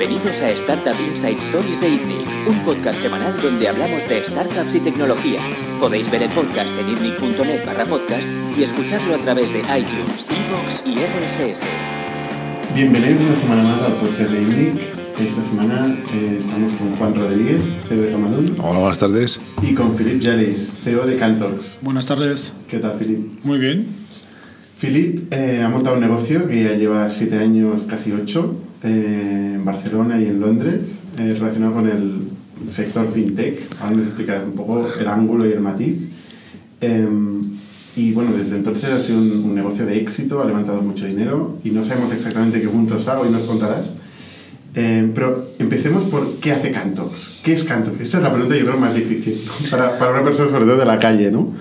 Bienvenidos a Startup Inside Stories de ITNIC, un podcast semanal donde hablamos de startups y tecnología. Podéis ver el podcast en itnic.net barra podcast y escucharlo a través de iTunes, iVoox y RSS. Bienvenidos una semana más al podcast de ITNIC. Esta semana eh, estamos con Juan Rodríguez, CEO de Camalún. Hola, buenas tardes. Y con Philip Jellis, CEO de Cantox. Buenas tardes. ¿Qué tal, Philip? Muy bien. Philip eh, ha montado un negocio que ya lleva siete años, casi ocho, eh, en Barcelona y en Londres, eh, relacionado con el sector fintech. Ahora nos explicarás un poco el ángulo y el matiz. Em, y bueno, desde entonces ha sido un, un, negocio de éxito, ha levantado mucho dinero y no sabemos exactamente qué punto está, hoy nos contarás. Eh, pero empecemos por qué hace Cantox. ¿Qué es Cantox? Esta es la pregunta yo creo más difícil para, para una persona sobre todo de la calle, ¿no?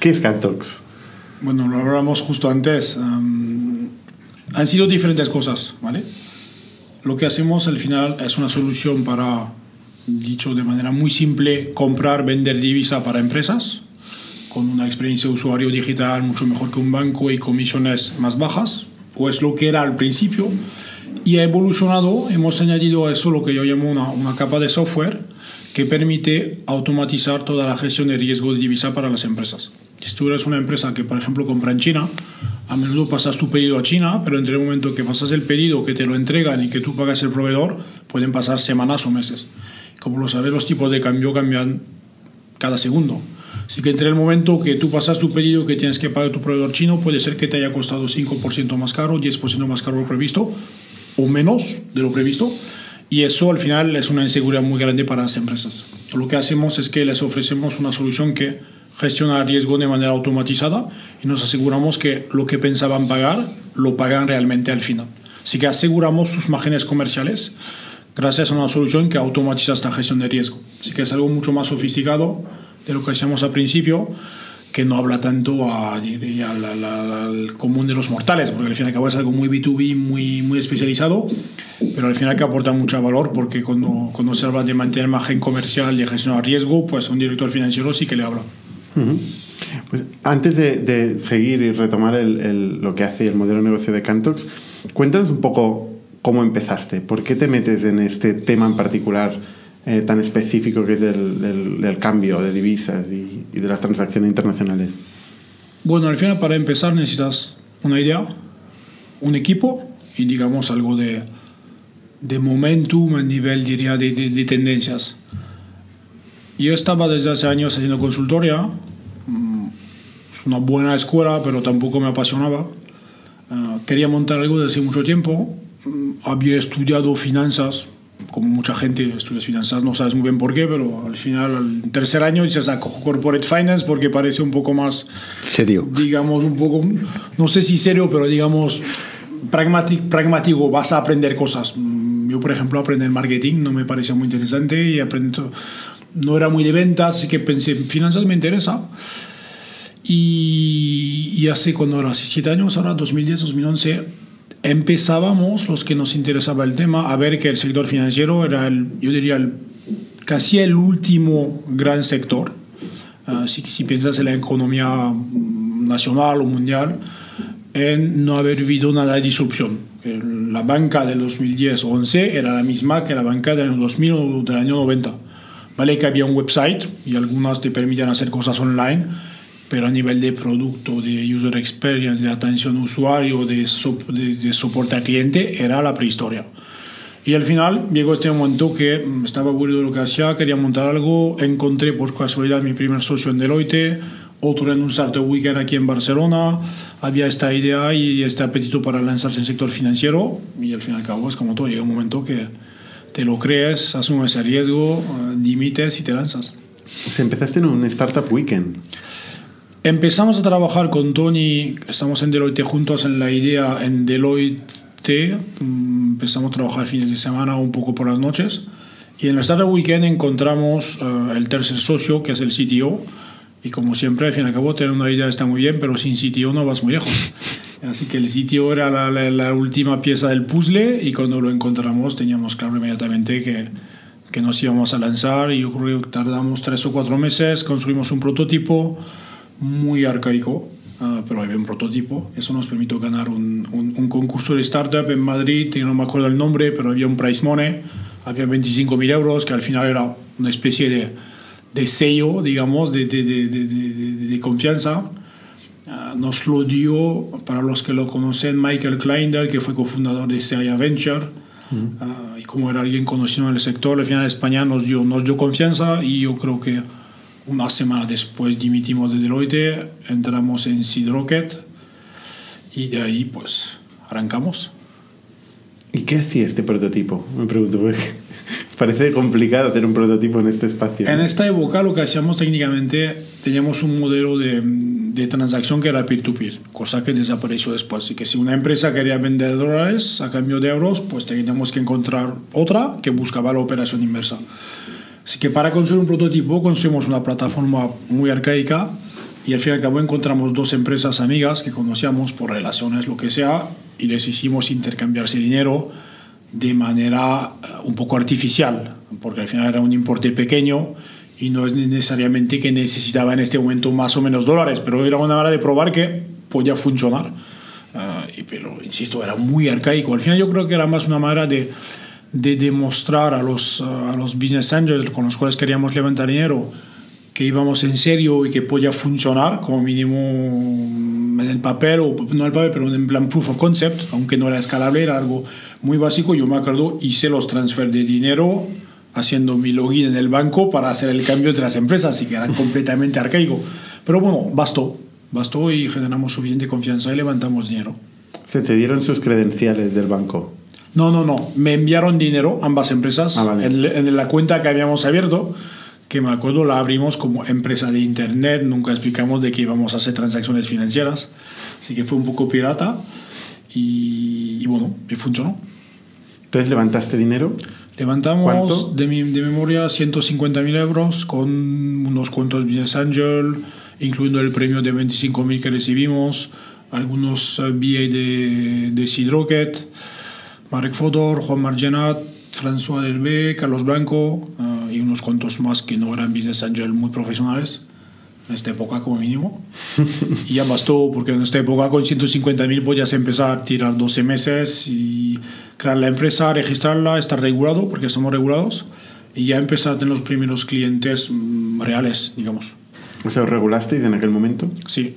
¿Qué es Cantox? Bueno, lo hablamos justo antes. Um, han sido diferentes cosas, ¿vale? Lo que hacemos al final es una solución para, dicho de manera muy simple, comprar, vender divisa para empresas, con una experiencia de usuario digital mucho mejor que un banco y comisiones más bajas, o es lo que era al principio, y ha evolucionado, hemos añadido a eso lo que yo llamo una, una capa de software que permite automatizar toda la gestión de riesgo de divisa para las empresas. Si tú eres una empresa que, por ejemplo, compra en China, a menudo pasas tu pedido a China, pero entre el momento que pasas el pedido, que te lo entregan y que tú pagas el proveedor, pueden pasar semanas o meses. Como lo sabes, los tipos de cambio cambian cada segundo. Así que entre el momento que tú pasas tu pedido que tienes que pagar tu proveedor chino, puede ser que te haya costado 5% más caro, 10% más caro lo previsto, o menos de lo previsto. Y eso al final es una inseguridad muy grande para las empresas. Lo que hacemos es que les ofrecemos una solución que gestiona el riesgo de manera automatizada y nos aseguramos que lo que pensaban pagar lo pagan realmente al final. Así que aseguramos sus márgenes comerciales gracias a una solución que automatiza esta gestión de riesgo. Así que es algo mucho más sofisticado de lo que hacíamos al principio, que no habla tanto a, a al común de los mortales, porque al fin y al cabo es algo muy B2B, muy, muy especializado, pero al final que aporta mucho valor, porque cuando, cuando se habla de mantener margen comercial y gestionar riesgo, pues a un director financiero sí que le habla. Uh -huh. pues antes de, de, seguir y retomar el, el, lo que hace el modelo de negocio de Cantox, cuéntanos un poco cómo empezaste, por qué te metes en este tema en particular eh, tan específico que es el, el, el cambio de divisas y, y, de las transacciones internacionales. Bueno, al final para empezar necesitas una idea, un equipo y digamos algo de, de momentum a nivel, diría, de, de, de tendencias. Yo estaba desde hace años haciendo consultoría. Es una buena escuela, pero tampoco me apasionaba. Uh, quería montar algo desde hace mucho tiempo. Había estudiado finanzas, como mucha gente estudia finanzas, no sabes muy bien por qué, pero al final, al tercer año, dices, ah, cojo Corporate Finance porque parece un poco más... Serio. Digamos, un poco, no sé si serio, pero digamos, pragmático, pragmático vas a aprender cosas. Yo, por ejemplo, aprender marketing no me parecía muy interesante y aprendo no era muy de ventas, así que pensé, finanzas me interesa. Y, y hace, cuando era hace siete años, ahora 2010, 2011, empezábamos, los que nos interesaba el tema, a ver que el sector financiero era, el, yo diría, el, casi el último gran sector. Uh, si, si piensas en la economía nacional o mundial, en no haber vivido nada de disrupción. La banca del 2010-11 era la misma que la banca del 2000 o del año 90 Vale que había un website y algunas te permitían hacer cosas online, pero a nivel de producto, de user experience, de atención al usuario, de, so de, de, soporte al cliente, era la prehistoria. Y al final llegó este momento que estaba aburrido de lo que hacía, quería montar algo, encontré por casualidad mi primer socio en Deloitte, otro en un Startup Weekend aquí en Barcelona, había esta idea y este apetito para lanzarse en el sector financiero y al fin y al cabo es como todo, llega un momento que te lo crees, asumes ese riesgo, limites y te lanzas. O sea, empezaste en un Startup Weekend. Empezamos a trabajar con Tony, estamos en Deloitte juntos en la idea en Deloitte, empezamos a trabajar fines de semana, un poco por las noches, y en el Startup Weekend encontramos uh, el tercer socio, que es el CTO, y como siempre, al fin y al cabo, tener una idea está muy bien, pero sin CTO no vas muy lejos. Así que el sitio era la, la, la, última pieza del puzzle y cuando lo encontramos teníamos claro inmediatamente que, que nos íbamos a lanzar y yo creo que tardamos tres o cuatro meses, construimos un prototipo muy arcaico, ah, pero había un prototipo. Eso nos permitió ganar un, un, un concurso de startup en Madrid, y no me acuerdo el nombre, pero había un price money, había 25.000 euros, que al final era una especie de, de sello, digamos, de, de, de confianza. Uh, nos lo dio, para los que lo conocen, Michael Kleindel, que fue cofundador de Seria Venture. Uh, y como era alguien conocido en el sector, al final España nos dio, nos dio confianza y yo creo que una semana después dimitimos de Deloitte, entramos en Seed Rocket y de ahí pues arrancamos. ¿Y qué hacía este prototipo? Me pregunto, porque parece complicado hacer un prototipo en este espacio. En esta época lo que hacíamos técnicamente, teníamos un modelo de, de transacción que era peer-to-peer, -peer, cosa que desapareció después. Así que si una empresa quería vender dólares a cambio de euros, pues teníamos que encontrar otra que buscaba la operación inversa. Así que para construir un prototipo construimos una plataforma muy arcaica y al fin y al cabo encontramos dos empresas amigas que conocíamos por relaciones, lo que sea, y les hicimos intercambiarse dinero de manera un poco artificial, porque al final era un importe pequeño y no es necesariamente que necesitaba en este momento más o menos dólares, pero era una manera de probar que podía funcionar. Uh, pero, insisto, era muy arcaico. Al final yo creo que era más una manera de, de demostrar a los, a los business angels con los cuales queríamos levantar dinero que íbamos en serio y que podía funcionar como mínimo en el papel, o no en el papel, pero en plan proof of concept, aunque no era escalable, era algo muy básico. Yo me acuerdo, hice los transfer de dinero haciendo mi login en el banco para hacer el cambio entre las empresas, así que era completamente arcaico. Pero bueno, bastó, bastó y generamos suficiente confianza y levantamos dinero. ¿Se te dieron sus credenciales del banco? No, no, no. Me enviaron dinero ambas empresas Ah, vale. en, en la cuenta que habíamos abierto, que me acuerdo la abrimos como empresa de internet, nunca explicamos de que íbamos a hacer transacciones financieras, así que fue un poco pirata y, y bueno, y funcionó. Entonces levantaste dinero. Levantamos ¿Cuánto? de, mi, de memoria 150.000 euros con unos cuantos Business Angel, incluyendo el premio de 25.000 que recibimos, algunos eh, BA de, de Seed Rocket, Marek Fodor, Juan Margenat, François Delbé, Carlos Blanco eh, y unos cuantos más que no eran Business Angel muy profesionales en esta época como mínimo. y ya bastó porque en esta época con 150.000 podías empezar a tirar 12 meses y crear la empresa, registrarla, estar regulado porque somos regulados y ya empezar a tener los primeros clientes mm, reales, digamos. O sea, ¿os regulasteis en aquel momento? Sí.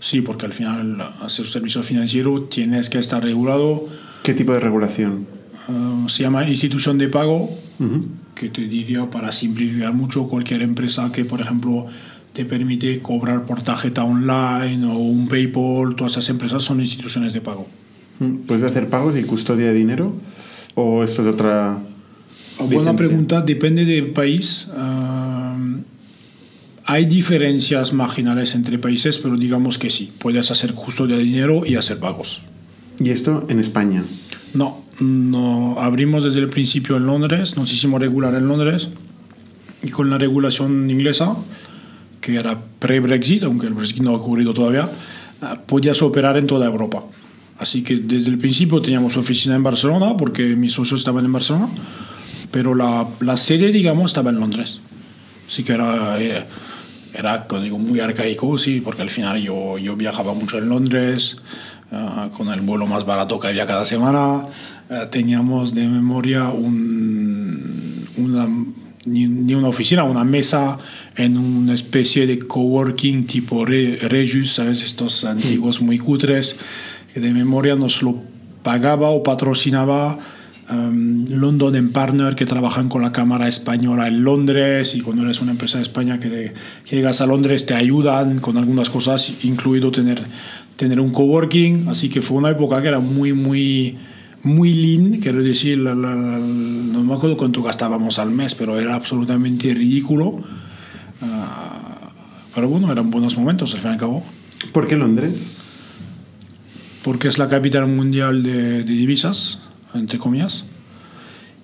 Sí, porque al final hacer servicio financiero tienes que estar regulado. ¿Qué tipo de regulación? Uh, se llama institución de pago, Ujú. que te diría para simplificar mucho cualquier empresa que, por ejemplo, te permite cobrar por tarjeta online o un PayPal, todas esas empresas son instituciones de pago. Mm, ¿Puedes hacer pagos y custodia de dinero? ¿O esto es otra Buena licencia? pregunta, depende del país. Ah, hay diferencias marginales entre países, pero digamos que sí, puedes hacer custodia de dinero y hacer pagos. Y esto en España. No, no abrimos desde el principio en Londres, nos hicimos regular en Londres y con la regulación inglesa, que era pre-Brexit, aunque el Brexit no ha ocurrido todavía, ah, podías operar en toda Europa. Así que desde el principio teníamos oficina en Barcelona, porque mis socios estaban en Barcelona, pero la, la sede, digamos, estaba en Londres. Así que era, eh, era digo, muy arcaico, sí, porque al final yo, yo viajaba mucho en Londres, ah, con el vuelo más barato que había cada semana. Ah, teníamos de memoria un, una, ni, ni una oficina, una mesa en una especie de coworking tipo Re- Regius, ¿sabes? Estos antiguos muy cutres, que de memoria nos lo pagaba o patrocinaba um, London and Partner, que trabajan con la Cámara Española en Londres, y cuando eres una empresa de España que, que llegas a Londres te ayudan con algunas cosas, incluido tener, tener un coworking, así que fue una época que era muy, muy, muy lean, quiero decir, la- la- la- no me acuerdo cuánto gastábamos al mes, pero era absolutamente ridículo. Ah, pero bueno, eran buenos momentos al fin y al cabo, ¿Por qué Londres? Porque es la capital mundial de, de divisas, entre comillas,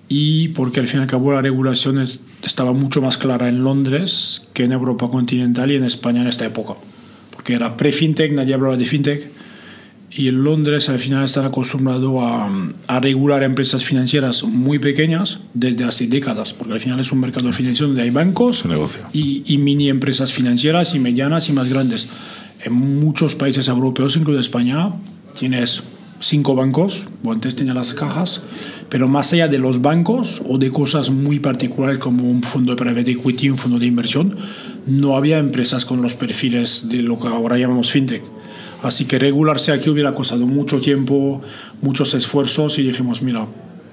y porque al fin y al cabo la regulación es- estaba mucho más clara en Londres que en Europa continental y en España en esta época, porque era pre-fintech, nadie hablaba de fintech, y en Londres al final están acostumbrados a, a regular empresas financieras muy pequeñas desde hace décadas, porque al final es un mercado financiero donde hay bancos y, y mini empresas financieras y medianas y más grandes. En muchos países europeos, incluso España, tienes cinco bancos, o antes tenía las cajas, pero más allá de los bancos o de cosas muy particulares como un fondo de private equity, un fondo de inversión, no había empresas con los perfiles de lo que ahora llamamos fintech. Así que regularse aquí hubiera costado mucho tiempo, muchos esfuerzos y dijimos, mira,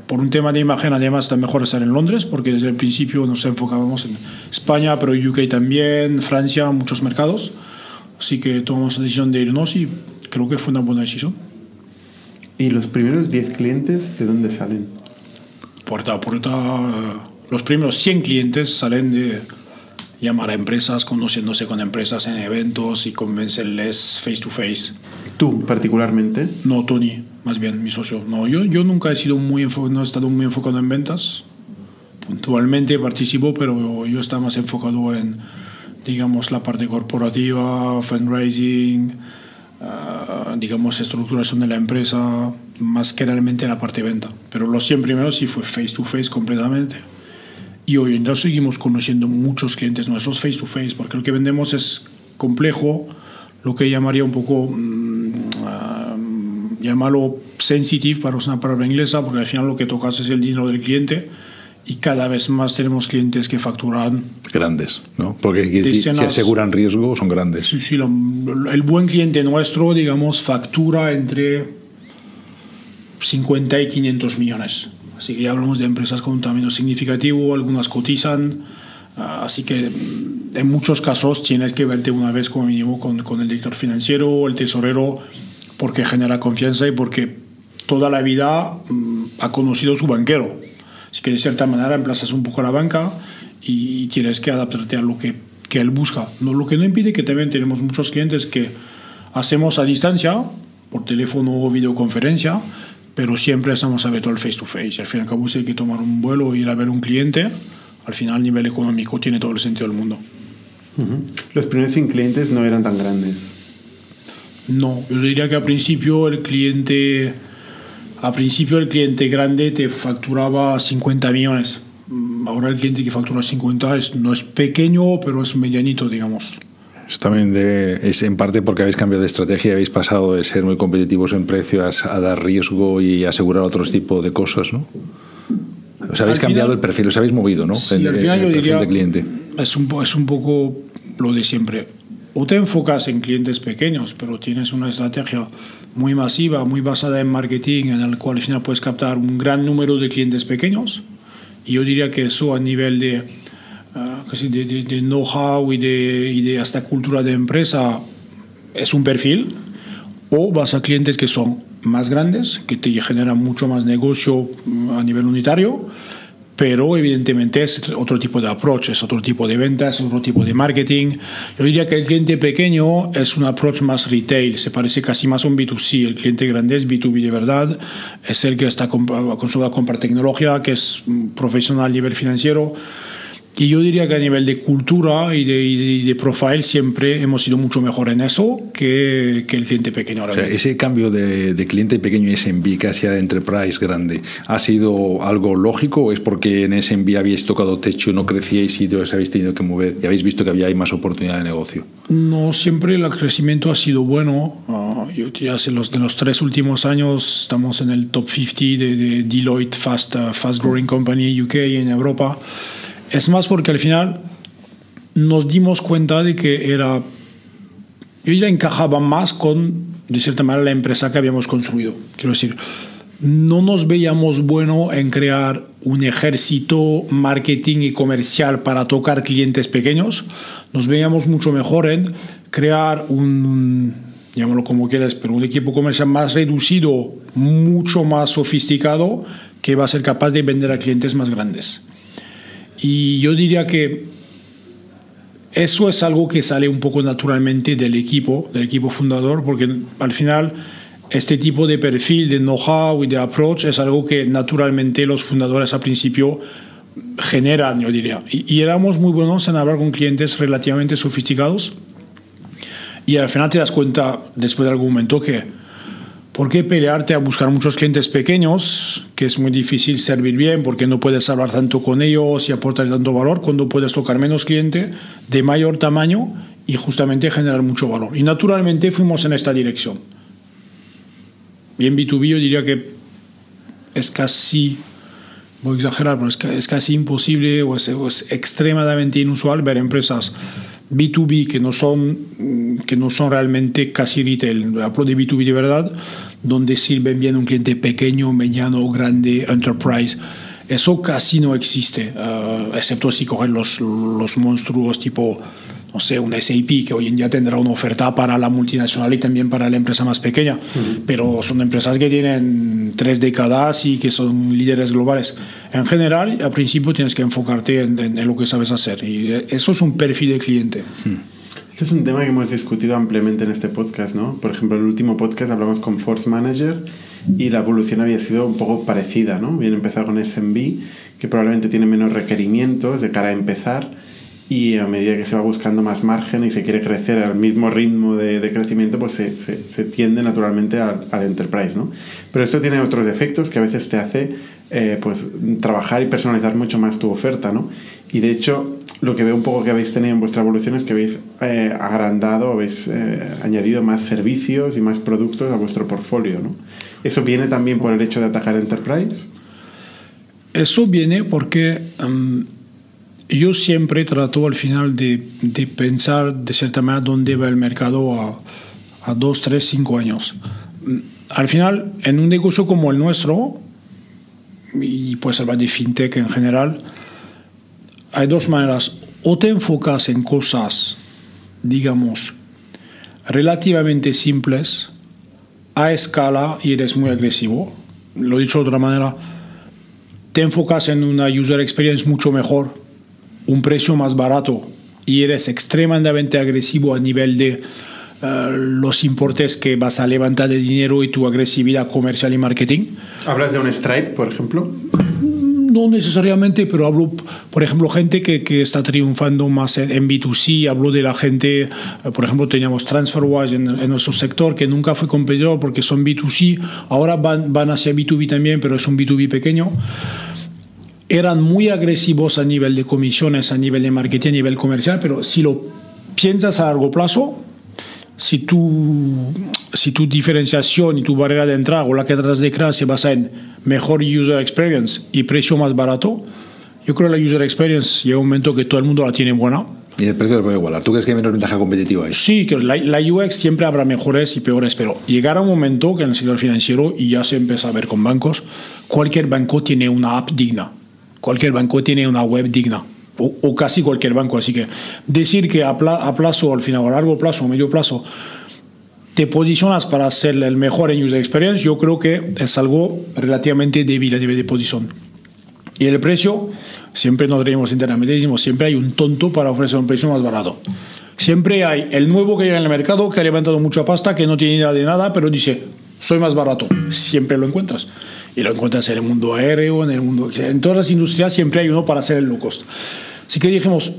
por un tema de imagen además está mejor estar en Londres porque desde el principio nos enfocábamos en España, pero UK también, Francia, muchos mercados. Así que tomamos la decisión de irnos y creo que fue una buena decisión. ¿Y los primeros 10 clientes de dónde salen? Puerta a puerta. Los primeros 100 clientes salen de llamar a empresas, conociéndose con empresas en eventos y convencerles face to face. ¿Tú particularmente? No, Tony, más bien mi socio. No, yo, yo nunca he, sido muy no he estado muy enfocado en ventas. Puntualmente participo, pero yo estaba más enfocado en, digamos, la parte corporativa, fundraising, uh, digamos, estructuración de la empresa, más que realmente la parte de venta. Pero los 100 primeros sí fue face to face completamente. Y hoy en día seguimos conociendo muchos clientes nuestros face to face, porque lo que vendemos es complejo, lo que llamaría un poco, uh, llamarlo sensitive para usar una palabra inglesa, porque al final lo que tocas es el dinero del cliente y cada vez más tenemos clientes que facturan grandes, ¿no? Porque decenas, si aseguran riesgo son grandes. Sí, sí, lo, el buen cliente nuestro, digamos, factura entre 50 y 500 millones. Así que ya hablamos de empresas con un tamaño significativo, algunas cotizan, así que en muchos casos tienes que verte una vez como mínimo con, con el director financiero o el tesorero porque genera confianza y porque toda la vida ha conocido su banquero. Así que de cierta manera emplazas un poco la banca y tienes que adaptarte a lo que, que él busca. No, lo que no impide que también tenemos muchos clientes que hacemos a distancia, por teléfono o videoconferencia, pero siempre estamos abiertos al face to face. Al fin y al cabo, si hay que tomar un vuelo e ir a ver un cliente, al final a nivel económico tiene todo el sentido del mundo. Uh -huh. Los primeros 100 clientes no eran tan grandes. No, yo diría que al principio el cliente, a principio el cliente grande te facturaba 50 millones. Ahora el cliente que factura 50 es, no es pequeño, pero es medianito, digamos. Eso también debe, es en parte porque habéis cambiado de estrategia, habéis pasado de ser muy competitivos en precio a, a dar riesgo y asegurar otro tipo de cosas, ¿no? Os habéis Al cambiado final- el perfil, os habéis movido, ¿no? Sí, En- al final el yo diría, de cliente. Es un, es un poco lo de siempre. O te enfocas en clientes pequeños, pero tienes una estrategia muy masiva, muy basada en marketing, en el cual al final puedes captar un gran número de clientes pequeños. Y yo diría que eso a nivel de, casi de, de- de know-how y y de hasta cultura de empresa es un perfil. O vas a clientes que son más grandes, que te generan mucho más negocio mm, a nivel unitario, pero evidentemente es otro tipo de approach, es otro tipo de ventas, es otro tipo de marketing. Yo diría que el cliente pequeño es un approach más retail, se parece casi más a un B2C. El cliente grande es B2B de verdad, es el que está a comprar tecnología, que es mm, profesional a nivel financiero. Y yo diría que a nivel de cultura y de, y de- profile siempre hemos sido mucho mejor en eso que, que el cliente pequeño. O sea, ese cambio de, de cliente pequeño y SMB casi a enterprise grande, ¿ha sido algo lógico es porque en SMB habéis tocado techo, no crecíais y os habéis tenido que mover y habéis visto que había más oportunidad de negocio? No, siempre el crecimiento ha sido bueno. Ah, yo diría que los, de los tres últimos años estamos en el top 50 de, de Deloitte Fast, uh, Fast Growing Company UK en Europa. Es más porque al final nos dimos cuenta de que era, yo diría encajaba más con, de cierta manera, la empresa que habíamos construido. Quiero decir, no nos veíamos bueno en crear un ejército marketing y comercial para tocar clientes pequeños. Nos veíamos mucho mejor en crear un, llámalo como quieras, pero un equipo comercial más reducido, mucho más sofisticado, que va a ser capaz de vender a clientes más grandes. Y yo diría que eso es algo que sale un poco naturalmente del equipo, del equipo fundador, porque al final este tipo de perfil de know-how y de approach es algo que naturalmente los fundadores al principio generan, yo diría. Y, y éramos muy buenos en hablar con clientes relativamente sofisticados y al final te das cuenta después de algún momento que ¿Por qué pelearte a buscar muchos clientes pequeños, que es muy difícil servir bien, porque no puedes hablar tanto con ellos y aportar tanto valor, cuando puedes tocar menos cliente de mayor tamaño y justamente generar mucho valor. Y naturalmente fuimos en esta dirección. Y en B2B yo diría que es casi, voy a exagerar, pero es, casi imposible o es, es, extremadamente inusual ver empresas B2B que no son, que no son realmente casi retail, hablo de B2B de verdad, donde sirven bien un cliente pequeño, mediano, grande, enterprise. Eso casi no existe, eh, excepto si cogen los, los monstruos tipo no sé, una SAP que hoy en día tendrá una oferta para la multinacional y también para la empresa más pequeña, pero son empresas que tienen tres décadas y que son líderes globales. En general, al principio tienes que enfocarte en, lo que sabes hacer y eso es un perfil de cliente. Este es un tema que hemos discutido ampliamente en este podcast, ¿no? Por ejemplo, en el último podcast hablamos con Force Manager y la evolución había sido un poco parecida, ¿no? Bien empezado con SMB, que probablemente tiene menos requerimientos de cara a empezar y a medida que se va buscando más margen y se quiere crecer al mismo ritmo de, de crecimiento, pues se, se, tiende naturalmente al, al, enterprise, ¿no? Pero esto tiene otros efectos que a veces te hace eh, pues, trabajar y personalizar mucho más tu oferta, ¿no? Y de hecho, lo que veo un poco que habéis tenido en vuestra evolución es que habéis eh, agrandado, habéis eh, añadido más servicios y más productos a vuestro portfolio, ¿no? ¿Eso viene también por el hecho de atacar enterprise? Eso viene porque... Um, yo siempre trato al final de, de, pensar de cierta manera dónde va el mercado a, a dos, tres, cinco años. Al final, en un negocio como el nuestro, y puede ser de fintech en general, hay dos maneras. O te enfocas en cosas, digamos, relativamente simples, a escala y eres muy agresivo. Lo dicho de otra manera, te enfocas en una user experience mucho mejor un precio más barato y eres extremadamente agresivo a nivel de uh, los importes que vas a levantar de dinero y tu agresividad comercial y marketing. ¿Hablas de un Stripe, por ejemplo? No necesariamente, pero hablo, por ejemplo, gente que, que está triunfando más en, en, B2C. Hablo de la gente, por ejemplo, teníamos TransferWise en, en, nuestro sector, que nunca fue competidor porque son B2C. Ahora van, van hacia B2B también, pero es un B2B pequeño eran muy agresivos a nivel de comisiones, a nivel de marketing, a nivel comercial, pero si lo piensas a largo plazo, si tu, si tu diferenciación y tu barrera de entrada o la que tratas de crear se basa en mejor user experience y precio más barato, yo creo que la user experience llega un momento que todo el mundo la tiene buena. Y el precio lo puede igualar. ¿Tú crees que hay menos ventaja competitiva ahí? Sí, que la, la, UX siempre habrá mejores y peores, pero llegará un momento que en el sector financiero, y ya se empieza a ver con bancos, cualquier banco tiene una app digna cualquier banco tiene una web digna. O, casi cualquier banco. Así que decir que a, plazo, al final, a largo plazo, o medio plazo, te posicionas para ser el mejor en user experience, yo creo que es algo relativamente débil a nivel de posición. Y el precio, siempre nos reímos internamente, decimos, siempre hay un tonto para ofrecer un precio más barato. Siempre hay el nuevo que llega en el mercado, que ha levantado mucha pasta, que no tiene idea de nada, pero dice, soy más barato. Siempre lo encuentras y lo encuentras en el mundo aéreo, en el mundo... En todas las industrias siempre hay uno para hacer el low cost. Así que dijimos,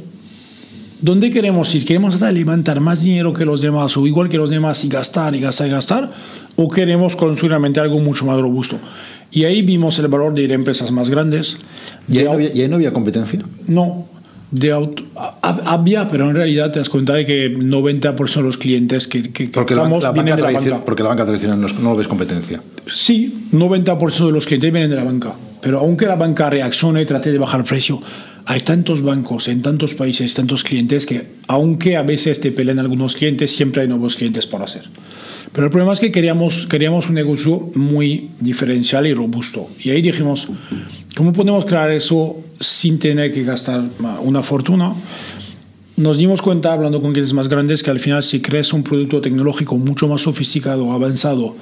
¿dónde queremos ir? ¿Queremos levantar más dinero que los demás o igual que los demás y gastar y gastar y gastar? ¿O queremos construir realmente algo mucho más robusto? Y ahí vimos el valor de ir a empresas más grandes. ¿Y ahí, no había, ¿Y ahí no había competencia? No, de auto, había, pero en realidad te das cuenta de que 90% de los clientes que, que porque estamos la, vienen de la banca. Porque la banca tradicional no, no ves competencia. Sí, 90% de los clientes vienen de la banca. Pero aunque la banca reaccione y trate de bajar el precio, hay tantos bancos en tantos países, tantos clientes que, aunque a veces te pelean algunos clientes, siempre hay nuevos clientes por hacer. Pero el problema es que queríamos, queríamos un negocio muy diferencial y robusto. Y ahí dijimos, ¿cómo podemos crear eso sin tener que gastar una fortuna? Nos dimos cuenta, hablando con clientes más grandes, que al final si crees un producto tecnológico mucho más sofisticado, avanzado,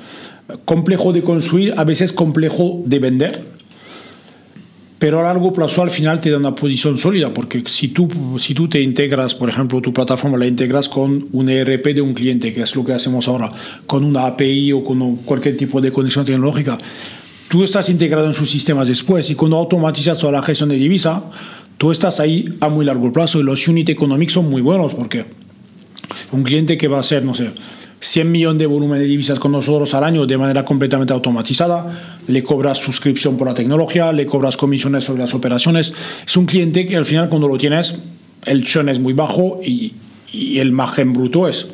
complejo de construir, a veces complejo de vender, pero a largo plazo al final te da una posición sólida, porque si tú, si tú te integras, por ejemplo, tu plataforma la integras con un ERP de un cliente, que es lo que hacemos ahora, con una API o con cualquier tipo de conexión tecnológica, tú estás integrado en sus sistemas después y cuando automatizas toda la gestión de divisa, tú estás ahí a muy largo plazo y los unit economics son muy buenos porque un cliente que va a ser, no sé, 100 millones de volumen de divisas con nosotros al año de manera completamente automatizada, le cobras suscripción por la tecnología, le cobras comisiones sobre las operaciones. Es un cliente que al final cuando lo tienes, el churn es muy bajo y, y el margen bruto es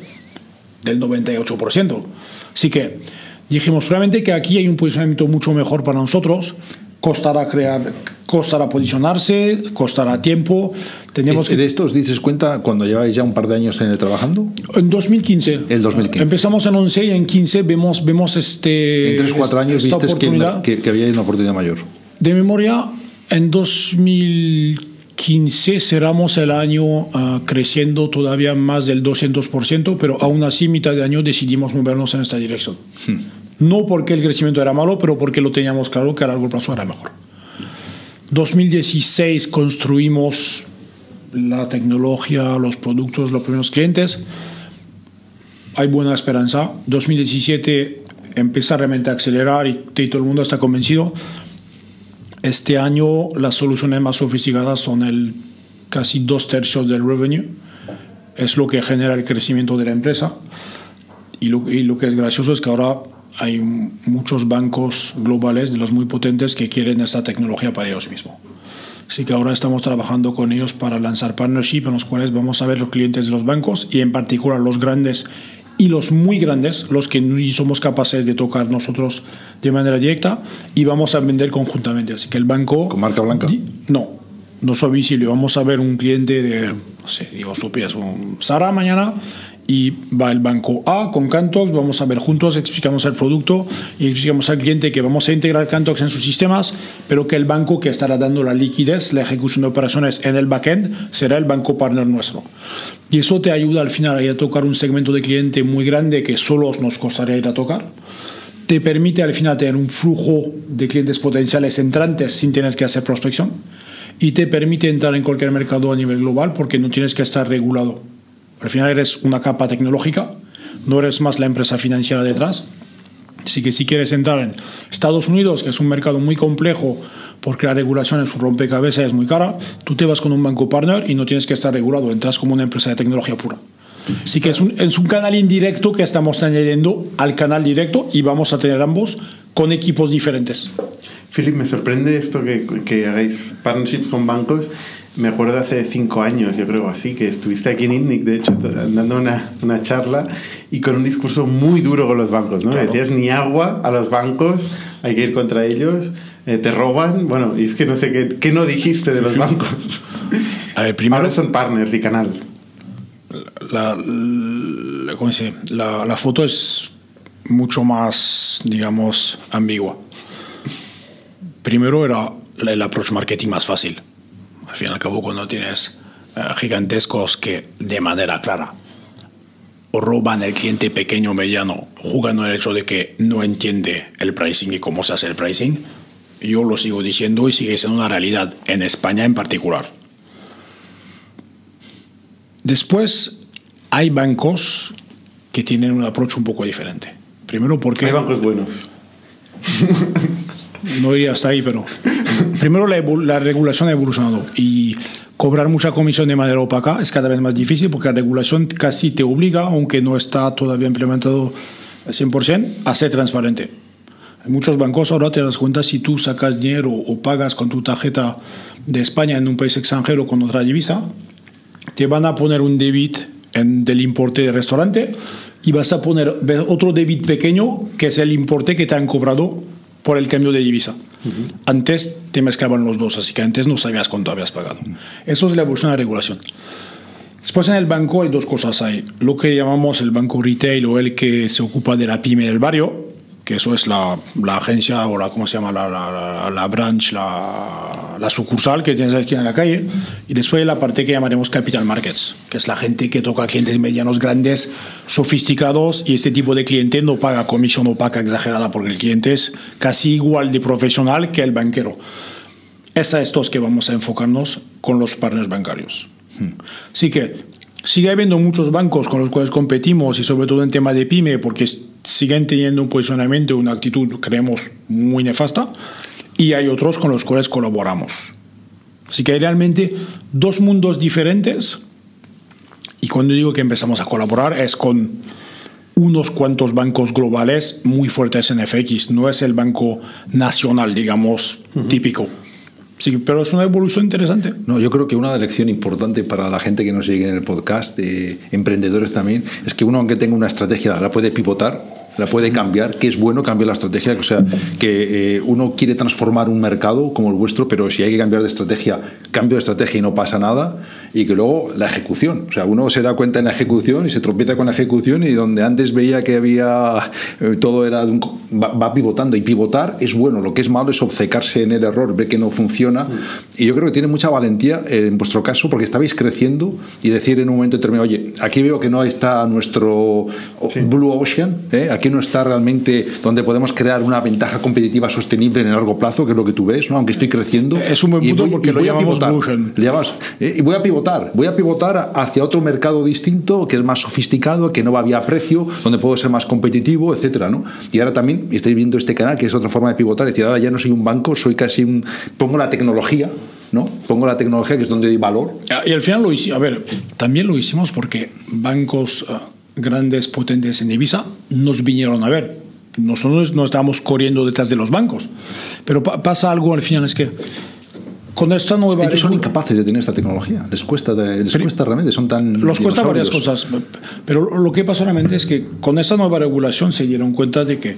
del 98%. Así que dijimos realmente que aquí hay un posicionamiento mucho mejor para nosotros. Costará crear, costará posicionarse, costará tiempo. Tenemos ¿De que esto os dices cuenta cuando lleváis ya un par de años en el trabajando? en 2015. El 2015. Empezamos en 11 y en 15 vemos, vemos este. En 3-4 años esta viste que, que, había una oportunidad mayor. De memoria, en 2015 cerramos el año ah, creciendo todavía más del 200%, pero aún así, mitad de año decidimos movernos en esta dirección. No porque el crecimiento era malo, pero porque lo teníamos claro que a largo plazo era mejor. 2016 construimos la tecnología, los productos, los primeros clientes. Hay buena esperanza. 2017 empieza realmente a acelerar y, todo el mundo está convencido. Este año las soluciones más sofisticadas son el casi dos tercios del revenue. Es lo que genera el crecimiento de la empresa. Y lo que es gracioso es que ahora hay muchos bancos globales, de los muy potentes, que quieren esta tecnología para ellos mismos. Así que ahora estamos trabajando con ellos para lanzar partnership en los cuales vamos a ver los clientes de los bancos y en particular los grandes y los muy grandes, los que no somos capaces de tocar nosotros de manera directa y vamos a vender conjuntamente. Así que el banco... ¿Con marca blanca? No, no soy visible. Vamos a ver un cliente de, no sé, digo, supieras, un Sara mañana y va el banco A con Cantox, vamos a ver juntos, explicamos el producto y explicamos al cliente que vamos a integrar Cantox en sus sistemas, pero que el banco que estará dando la liquidez, la ejecución de operaciones en el backend, será el banco partner nuestro. Y eso te ayuda al final a a tocar un segmento de cliente muy grande que solo nos costaría ir a tocar. Te permite al final tener un flujo de clientes potenciales entrantes sin tener que hacer prospección. Y te permite entrar en cualquier mercado a nivel global porque no tienes que estar regulado. Al final eres una capa tecnológica, no eres más la empresa financiera detrás. Así que si quieres entrar en Estados Unidos, que es un mercado muy complejo porque la regulación es un rompecabezas, es muy cara, tú te vas con un banco partner y no tienes que estar regulado, entras como una empresa de tecnología pura. Así que es un, es un canal indirecto que estamos añadiendo al canal directo y vamos a tener ambos con equipos diferentes. Philip, me sorprende esto que, que hagáis partnerships con bancos. Me acuerdo hace cinco años, yo creo así, que estuviste aquí en INNIC, de hecho, dando una, una charla y con un discurso muy duro con los bancos, ¿no? Claro. Decías ni agua a los bancos, hay que ir contra ellos, eh, te roban, bueno, y es que no sé qué, qué no dijiste de los bancos. A ver, primero, Ahora son partners y canal. la, la- ¿cómo dice? La- la foto es mucho más, digamos, ambigua. Primero era el approach marketing más fácil. Al fin y al cabo, cuando tienes eh, gigantescos que de manera clara roban el cliente pequeño o mediano, jugando el hecho de que no entiende el pricing y cómo se hace el pricing, yo lo sigo diciendo y sigue siendo una realidad, en España en particular. Después, hay bancos que tienen un approach un poco diferente. Primero porque... Hay bancos buenos. No iría hasta ahí, pero... Primero la, regulación ha evolucionado y cobrar mucha comisión de manera opaca es cada vez más difícil porque la regulación casi te obliga, aunque no está todavía implementado al 100%, a ser transparente. Hay muchos bancos ahora te das cuenta si tú sacas dinero o pagas con tu tarjeta de España en un país extranjero con otra divisa, te van a poner un debit en, del importe del restaurante y vas a poner otro debit pequeño que es el importe que te han cobrado por el cambio de divisa. Antes te mezclaban los dos, así que antes no sabías cuánto habías pagado. Eso es la evolución de la regulación. Después en el banco hay dos cosas. Hay lo que llamamos el banco retail o el que se ocupa de la pyme del barrio, que eso es la, la agencia o la, ¿cómo se llama? La, la, la- branch, la, la sucursal que tienes aquí en la calle. Y después la parte que llamaremos capital markets, que es la gente que toca clientes medianos, grandes, sofisticados. Y este tipo de cliente no paga comisión opaca exagerada porque el cliente es casi igual de profesional que el banquero. Es a estos que vamos a enfocarnos con los partners bancarios. Así que sigue habiendo muchos bancos con los cuales competimos y sobre todo en tema de pyme porque siguen teniendo un posicionamiento, una actitud, creemos, muy nefasta y hay otros con los cuales colaboramos. Así que hay realmente dos mundos diferentes y cuando digo que empezamos a colaborar es con unos cuantos bancos globales muy fuertes en FX, no es el banco nacional, digamos, típico. Sí, pero es una evolución interesante. No, yo creo que una lección importante para la gente que nos sigue en el podcast, de emprendedores también, es que uno, aunque tenga una estrategia, la puede pivotar la puede cambiar, que es bueno cambiar la estrategia, o sea, que eh, uno quiere transformar un mercado como el vuestro, pero si hay que cambiar de estrategia, cambio de estrategia y no pasa nada, y que luego la ejecución, o sea, uno se da cuenta en la ejecución y se tropieza con la ejecución y donde antes veía que había, eh, todo era, va, pivotando, y pivotar es bueno, lo que es malo es obcecarse en el error, ver que no funciona, y yo creo que tiene mucha valentía en vuestro caso, porque estabais creciendo y decir en un momento determinado, oye, aquí veo que no está nuestro Blue Ocean, ¿eh? aquí no está realmente donde podemos crear una ventaja competitiva sostenible en el largo plazo, que es lo que tú ves, ¿no? aunque estoy creciendo. Es un buen punto porque lo llamamos pivotar, eh, y voy a pivotar, voy a pivotar hacia otro mercado distinto, que es más sofisticado, que no va vía precio, donde puedo ser más competitivo, etcétera, ¿no? Y ahora también estáis viendo este canal, que es otra forma de pivotar, es decir, ahora ya no soy un banco, soy casi un... pongo la tecnología, ¿no? Pongo la tecnología, que es donde doy valor. Ah, y al final lo hicimos, a ver, también lo hicimos porque bancos... Grandes potentes en Ibiza nos vinieron a ver. Nosotros no estábamos corriendo detrás de los bancos. Pero pasa algo al final, es que con esta nueva... Ellos son incapaces de tener esta tecnología. Les cuesta, les cuesta realmente, son tan... Los cuesta varias cosas. Pero lo que pasa realmente es que con esta nueva regulación se dieron cuenta de que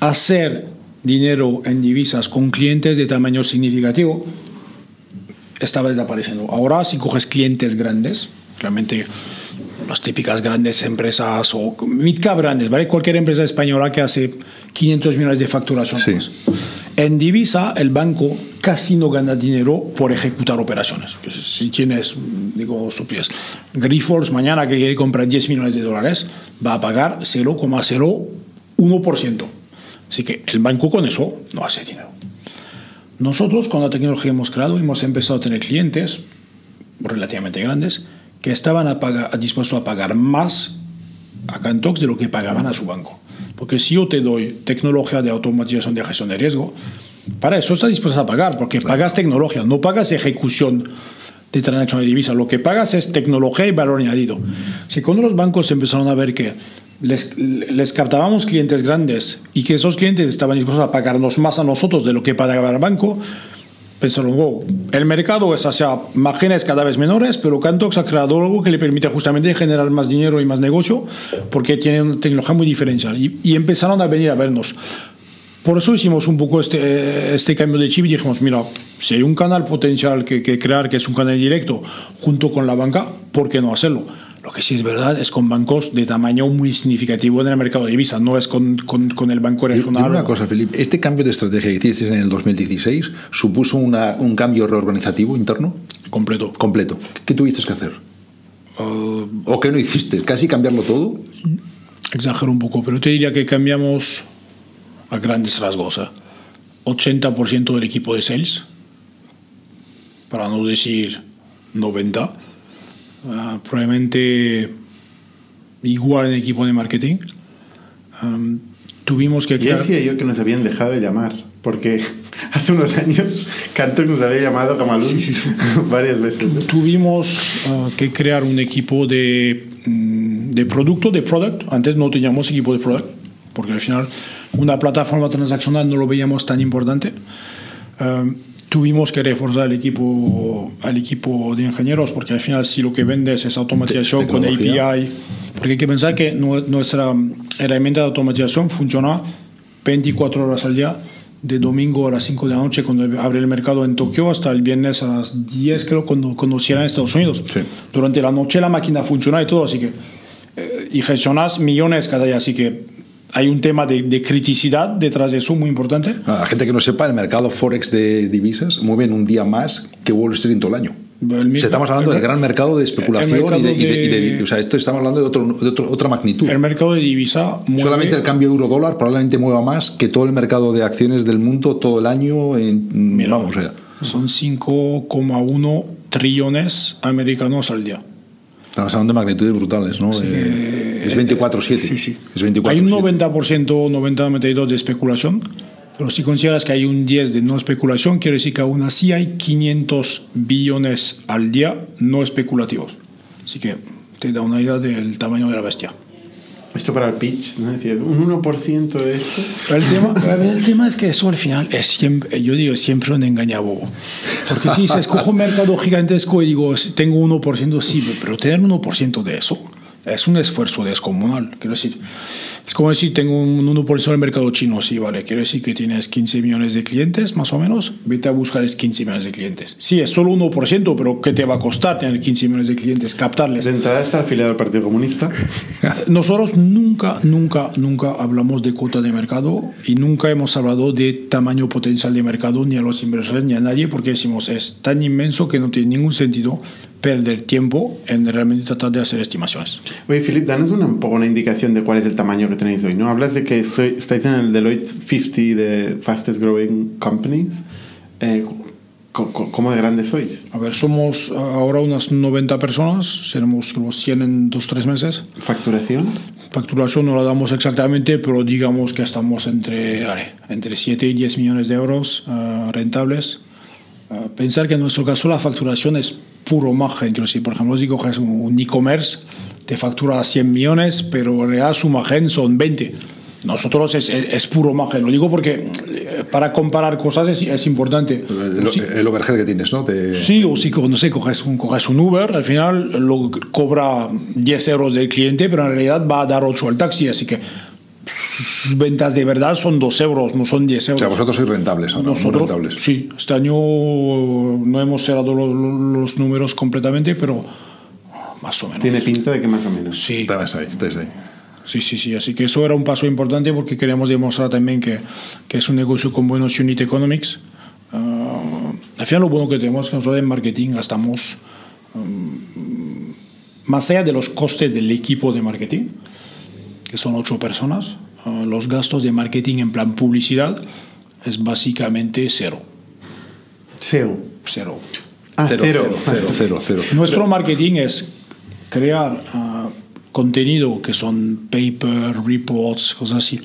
hacer dinero en divisas con clientes de tamaño significativo estaba desapareciendo. Ahora, si coges clientes grandes, realmente las típicas grandes empresas o midcap grandes, ¿vale? Cualquier empresa española que hace 500 millones de facturación. En divisa, el banco casi no gana dinero por ejecutar operaciones. Si tienes, digo, supies, Grifols mañana que quiere comprar 10 millones de dólares, va a pagar 0,01%. Así que el banco con eso no hace dinero. Nosotros, con la tecnología hemos creado, hemos empezado a tener clientes relativamente grandes que estaban a pagar, dispuestos a pagar más a Cantox de lo que pagaban a su banco. Porque si yo te doy tecnología de automatización de gestión de riesgo, para eso estás dispuesto a pagar, porque pagas tecnología, no pagas ejecución de transacción de divisa. Lo que pagas es tecnología y valor añadido. Si cuando los bancos empezaron a ver que les, les captábamos clientes grandes y que esos clientes estaban dispuestos a pagarnos más a nosotros de lo que pagaba el banco, wow, el mercado es hacia márgenes cada vez menores, pero Cantox ha creado algo que le permite justamente generar más dinero y más negocio porque tiene una tecnología muy diferencial. Y, empezaron a venir a vernos. Por eso hicimos un poco este, este cambio de chip y dijimos, mira, si hay un canal potencial que, que crear, que es un canal directo, junto con la banca, ¿por qué no hacerlo? Lo que sí es verdad es con bancos de tamaño muy significativo en el mercado de divisas, no es con, con, con el banco regional. una cosa, Felipe, ¿este cambio de estrategia que hiciste en el 2016 supuso una, un cambio reorganizativo interno? Completo. Completo. ¿Qué tuviste que hacer? Uh, ¿O qué no hiciste? ¿Casi cambiarlo todo? Exagero un poco, pero te diría que cambiamos a grandes rasgos. 80% ¿eh? del equipo de sales, para no decir 90%. Ah, probablemente igual en el equipo de marketing. tuvimos que... Ya decía yo que nos habían dejado de llamar, porque hace unos años Cantox nos había llamado Camalún varias veces. tuvimos ah, que crear un equipo de, mm, de producto, de product. Antes no teníamos equipo de product, porque al final una plataforma transaccional no lo veíamos tan importante tuvimos que reforzar el equipo, al equipo de ingenieros, porque al final si lo que vendes es automatización con API, porque hay que pensar que nuestra herramienta de automatización funciona 24 horas al día, de domingo a las 5 de la noche cuando abre el mercado en Tokio hasta el viernes a las 10 creo cuando, cuando cierran en Estados Unidos. Durante la noche la máquina funciona y todo, así que... Eh, y gestionas millones cada día, así que hay un tema de, criticidad detrás de eso muy importante. A la gente que no sepa, el mercado Forex de divisas mueve en un día más que Wall Street en todo el año. estamos hablando del gran mercado de especulación y, de, o sea, esto estamos hablando de, otro, de otra magnitud. El mercado de divisa mueve, solamente el cambio euro-dólar probablemente mueva más que todo el mercado de acciones del mundo todo el año. En, vamos, o Son 5,1 trillones americanos al día. Estamos hablando de magnitudes brutales, ¿no? Es 24-7. Sí, sí. hay un 90%, 90-92% de especulación, pero si consideras que hay un 10% de no especulación, quiere decir que aún así hay 500 billones al día no especulativos. Así que te da una idea del tamaño de la bestia. Esto para el pitch, ¿no? Decías, un 1% de esto. El tema, el tema es que eso al final es siempre, yo digo, siempre un engañabobo. Porque si se escoge un mercado gigantesco y digo, tengo 1%, sí, pero tener 1% de eso es un esfuerzo descomunal. Quiero decir, es como decir, tengo un 1% del mercado chino, sí, vale. Quiero decir que tienes 15 millones de clientes, más o menos. Vete a buscar esos 15 millones de clientes. Sí, es solo 1%, pero ¿qué te va a costar tener 15 millones de clientes? Captarles. De entrada está afiliado al Partido Comunista. Nosotros nunca, nunca, nunca hablamos de cuota de mercado y nunca hemos hablado de tamaño potencial de mercado ni a los inversores ni a nadie porque decimos es tan inmenso que no tiene ningún sentido perder tiempo en realmente tratar de hacer estimaciones. Oye, Philip, danos una, un poco una indicación de cuál es el tamaño que tenéis hoy, ¿no? Hablas de que soy, estáis en el Deloitte 50 de Fastest Growing Companies. Eh, ¿Cómo de grandes sois? A ver, somos ahora unas 90 personas, seremos los 100 en dos tres meses. ¿Facturación? Facturación no la damos exactamente, pero digamos que estamos entre, vale, entre 7 y 10 millones de euros uh, rentables. Uh, pensar que en nuestro caso la facturación es puro margen. Quiero decir, por ejemplo, si coges un e-commerce, te factura 100 millones, pero en realidad su margen son 20. Nosotros es, es, es, puro margen. Lo digo porque eh, para comparar cosas es, es importante. El, sí, el, overhead que tienes, ¿no? Te... Sí, o si no sé, coges un, coges un Uber, al final lo cobra 10 euros del cliente, pero en realidad va a dar 8 al taxi. Así que sus ventas de verdad son 2 euros, no son 10 euros. O sea, vosotros sois rentables ahora, Nosotros, rentables. Sí, este año no hemos cerrado los, los, números completamente, pero más o menos. Tiene pinta de que más o menos. Sí. Estáis ahí, estáis ahí. Sí, sí, sí. Así que eso era un paso importante porque queríamos demostrar también que, que es un negocio con buenos unit economics. Uh, al final lo bueno que tenemos es que nosotros en marketing gastamos um, más allá de los costes del equipo de marketing, que son ocho personas, uh, los gastos de marketing en plan publicidad es básicamente cero. Cero. Cero. Ah, cero. Cero, cero, cero, cero. Nuestro marketing es crear uh, contenido que son paper, reports, cosas así,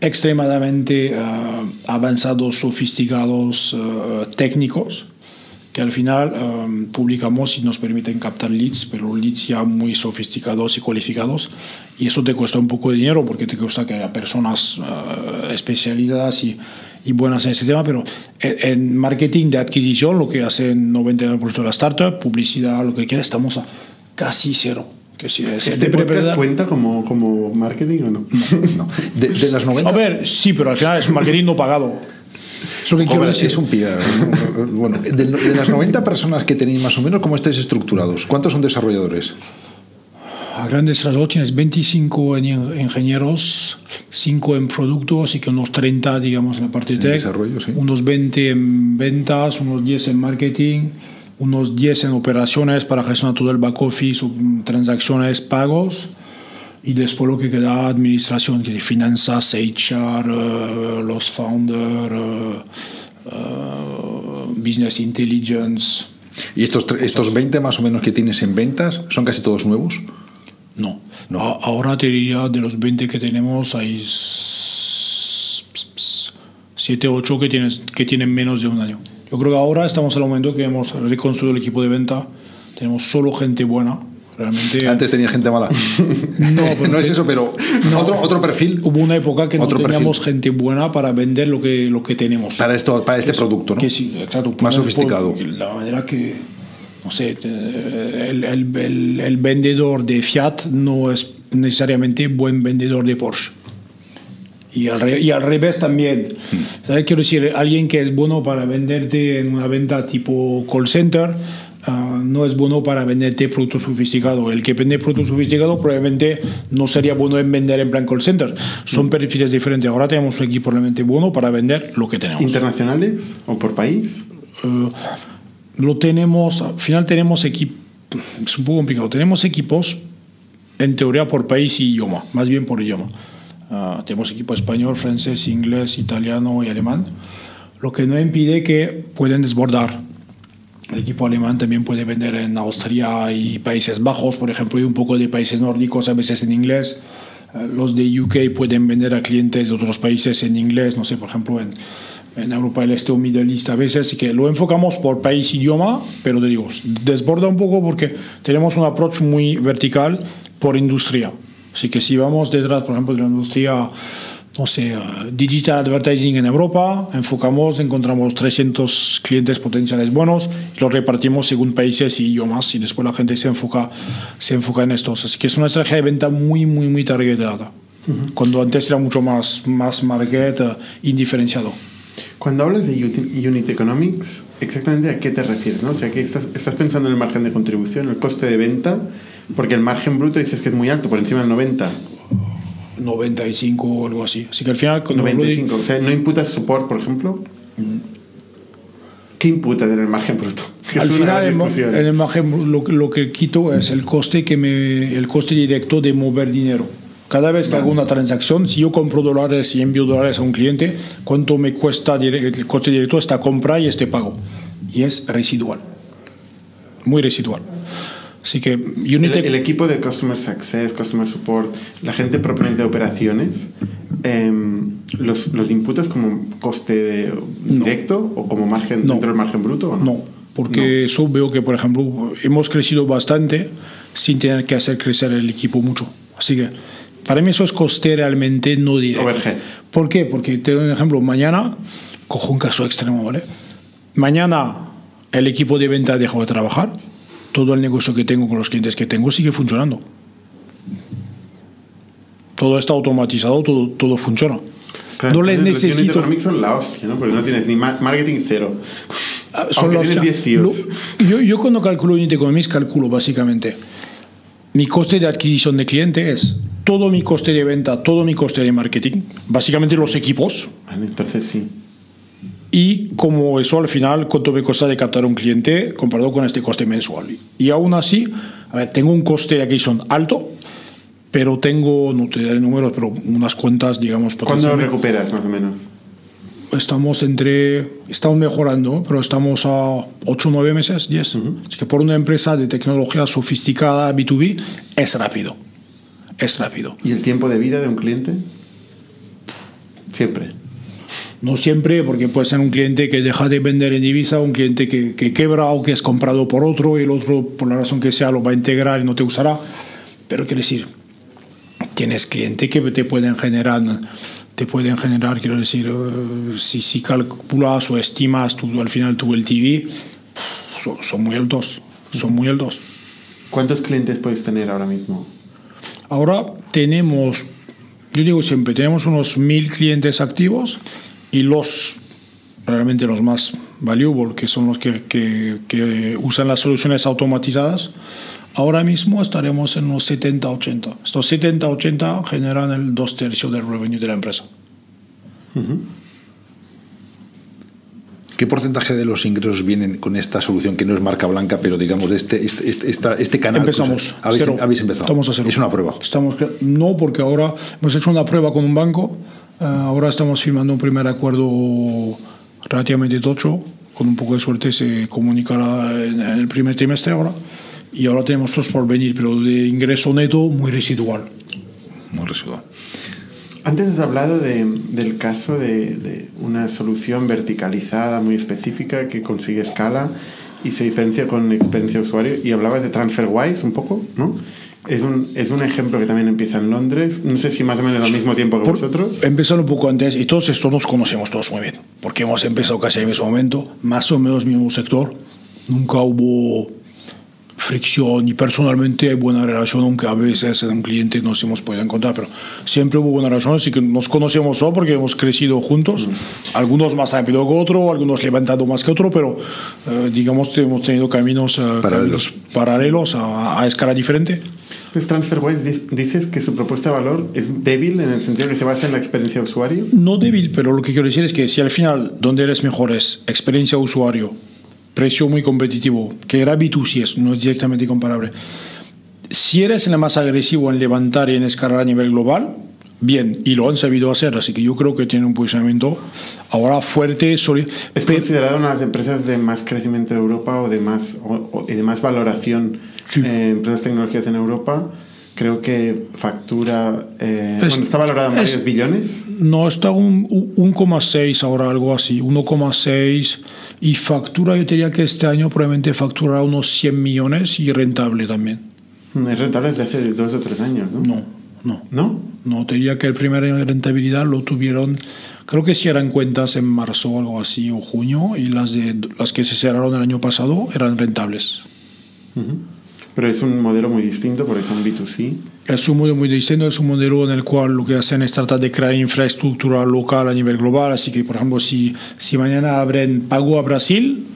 extremadamente uh, avanzados, sofisticados, uh, técnicos, que al final um, publicamos y nos permiten captar leads, pero leads ya muy sofisticados y cualificados. Y eso te cuesta un poco de dinero porque te cuesta que haya personas uh, especializadas y, y, buenas en ese tema, pero en, en marketing de adquisición, lo que hacen 99% de la startup, publicidad, lo que quiera, estamos a casi cero. Que si es ¿Este podcast cuenta como, como marketing o no? No. De, de las 90. A ver, sí, pero al final es un marketing no pagado. Es lo que quiero decir. es un pie. Bueno, de, de las 90 personas que tenéis más o menos, ¿cómo estáis estructurados? ¿Cuántos son desarrolladores? A grandes rasgos tienes 25 en- ingenieros, 5 en producto, así que unos 30, digamos, en la parte de En tech. desarrollo, sí. Unos 20 en ventas, unos 10 en marketing, unos 10 en operaciones para gestionar todo el back office, mm, transacciones, pagos. Y después lo que queda administración, que finanzas, HR, eh, los founders, eh, eh, business intelligence. ¿Y estos, estos 20 más o menos que tienes en ventas son casi todos nuevos? No. No. A- ahora te diría, de los 20 que tenemos, hay 7 o 8 que, tienes, que tienen menos de un año. Yo creo que ahora estamos en el momento que hemos reconstruido el equipo de venta. Tenemos solo gente buena. Realmente. Antes tenía gente mala. No, no es eso, pero otro, otro perfil Hubo una época que no Otro teníamos perfil. gente buena para vender lo que, lo que tenemos. para, esto, para este producto, ¿no? Que sí, exacto. Más sofisticado. por La manera que, no sé, el, el- el- el vendedor de Fiat no es necesariamente buen vendedor de Porsche. Y al, re- y al revés también. Hmm. ¿Sabes? Quiero decir, alguien que es bueno para venderte en una venta tipo call center, ah, no es bueno para venderte producto sofisticado. El que vende producto sofisticado probablemente no sería bueno en vender en plan call center. Son Hmm. perfiles diferentes. Ahora tenemos un equipo realmente bueno para vender lo que tenemos. ¿Internacionales o por país? Eh, lo tenemos, al final tenemos equipos, es un poco complicado, tenemos equipos en teoría por país y idioma, más bien por idioma. Ah, tenemos equipo español, francés, inglés, italiano y alemán, lo que no impide que pueden desbordar. El equipo alemán también puede vender en Austria y Países Bajos, por ejemplo, y un poco de países nórdicos, a veces en inglés. Eh, Los de UK pueden vender a clientes de otros países en inglés, no sé, por ejemplo, en, en Europa del Este o Middle East a veces. Así que lo enfocamos por país, idioma, pero te digo, desborda un poco porque tenemos un approach muy vertical por industria. Así que si vamos detrás, por ejemplo, de la industria, no sé, digital advertising en Europa, enfocamos, encontramos 300 clientes potenciales buenos y los repartimos según países y idiomas y después la gente se enfoca, se enfoca en estos. Así que es una estrategia de venta muy, muy, muy targetada. Cuando antes era mucho más, más market uh, indiferenciado. Cuando hablas de unit economics, exactamente a qué te refieres, ¿no? O sea, que estás, estás pensando en el margen de contribución, el coste de venta, porque el margen bruto dices que es muy alto, por encima del 90. 95 o algo así. Así que al final... 95, o sea, ¿no imputas support, por ejemplo? ¿Qué imputas en el margen bruto? Al final, en el margen, lo, lo, que quito es el coste, que me, el coste directo de mover dinero. Cada vez que hago una transacción, si yo compro dólares y envío dólares a un cliente, ¿cuánto me cuesta el coste directo esta compra y este pago? Y es residual. Muy residual. Así que el, equipo de Customer Success, Customer Support, la gente propiamente de operaciones, em, los, ¿los imputas como coste directo o como margen dentro del margen bruto? ¿o no? no, porque eso veo que, por ejemplo, hemos crecido bastante sin tener que hacer crecer el equipo mucho. Así que para mí eso es coste realmente no directo. Overhead. ¿Por qué? Porque te doy un ejemplo. Mañana, cojo un caso extremo, ¿vale? Mañana el equipo de venta dejó de trabajar todo el negocio que tengo con los clientes que tengo sigue funcionando. Todo está automatizado, todo, todo funciona. no les necesito. Los son la hostia, ¿no? Porque no tienes ni marketing cero. Ah, son los, 10 tíos. yo, yo, cuando calculo Unit Economics, calculo básicamente mi coste de adquisición de cliente es todo mi coste de venta, todo mi coste de marketing, básicamente los equipos. Entonces sí y como eso al final cuánto me cuesta de captar un cliente comparado con este coste mensual. Y aún así, a ver, tengo un coste de adquisición alto, pero tengo, no te daré números, pero unas cuentas, digamos. ¿Cuándo lo recuperas más o menos? Estamos entre, estamos mejorando, pero estamos a 8 o 9 meses, 10. Así que por una empresa de tecnología sofisticada B2B es rápido. Es rápido. ¿Y el tiempo de vida de un cliente? Siempre. No siempre, porque puede ser un cliente que deja de vender en divisa, un cliente que, que quebra o que es comprado por otro y el otro, por la razón que sea, lo va a integrar y no te usará. Pero quiero decir, tienes clientes que te pueden generar, te pueden generar, quiero decir, eh, si, si calculas o estimas tú, al final tu LTV, son, son muy altos, son muy altos. ¿Cuántos clientes puedes tener ahora mismo? Ahora tenemos, yo digo siempre, tenemos unos mil clientes activos y los realmente los más valuable, que son los que, que, que, usan las soluciones automatizadas, ahora mismo estaremos en los 70-80. Estos 70-80 generan el dos tercios del revenue de la empresa. ¿Qué porcentaje de los ingresos vienen con esta solución que no es marca blanca, pero digamos de este, este, este, este canal? Empezamos. ¿Habéis, habéis empezado. Estamos a cero. Es una prueba. Estamos, no, porque ahora hemos hecho una prueba con un banco ahora estamos firmando un primer acuerdo relativamente tocho. Con un poco de suerte se comunicará en el primer trimestre ahora. Y ahora tenemos dos por venir, pero de ingreso neto muy residual. Muy residual. Antes has hablado de, del caso de, de, una solución verticalizada muy específica que consigue escala y se diferencia con experiencia de usuario y hablabas de TransferWise un poco, ¿no? Es un, es un ejemplo que también empieza en Londres. No sé si más o menos al mismo tiempo que vosotros. Empezaron un poco antes y todos estos nos conocemos todos muy bien, porque hemos empezado casi en el mismo momento, más o menos mismo sector. Nunca hubo fricción y personalmente hay buena relación, aunque a veces en un cliente nos hemos podido encontrar, pero siempre hubo buena relación, así que nos conocemos solo porque hemos crecido juntos, algunos más rápido que otro, algunos levantado más que otro, pero eh, digamos que hemos tenido caminos, eh, paralelos, paralelos a, a escala diferente. Pues TransferWise dices que su propuesta de valor es débil en el sentido que se basa en la experiencia de usuario. No débil, pero lo que quiero decir es que si al final donde eres mejor es experiencia de usuario, precio muy competitivo, que era B2C, no es directamente comparable. Si eres el más agresivo en levantar y en escalar a nivel global, bien, y lo han sabido hacer, así que yo creo que tiene un posicionamiento ahora fuerte, sólido. ¿Es considerado una de las empresas de más crecimiento de Europa o de más, o, y de más valoración sí. eh, empresas tecnologías en Europa. Creo que factura. Eh, es, bueno, está valorada en varios billones. No, está un 1,6 ahora, algo así. 1,6. Y factura, yo diría que este año probablemente facturará unos 100 millones y rentable también. Es rentable desde hace dos o tres años, ¿no? No, no. ¿No? No, te diría que el primer año de rentabilidad lo tuvieron, creo que cierran cuentas en marzo o algo así, o junio, y las, de, las que se cerraron el año pasado eran rentables. Pero es un modelo muy distinto porque es un B2C. Es un modelo muy distinto, es un modelo en el cual lo que hacen es tratar de crear infraestructura local a nivel global. Así que, por ejemplo, si, si mañana abren pago a Brasil,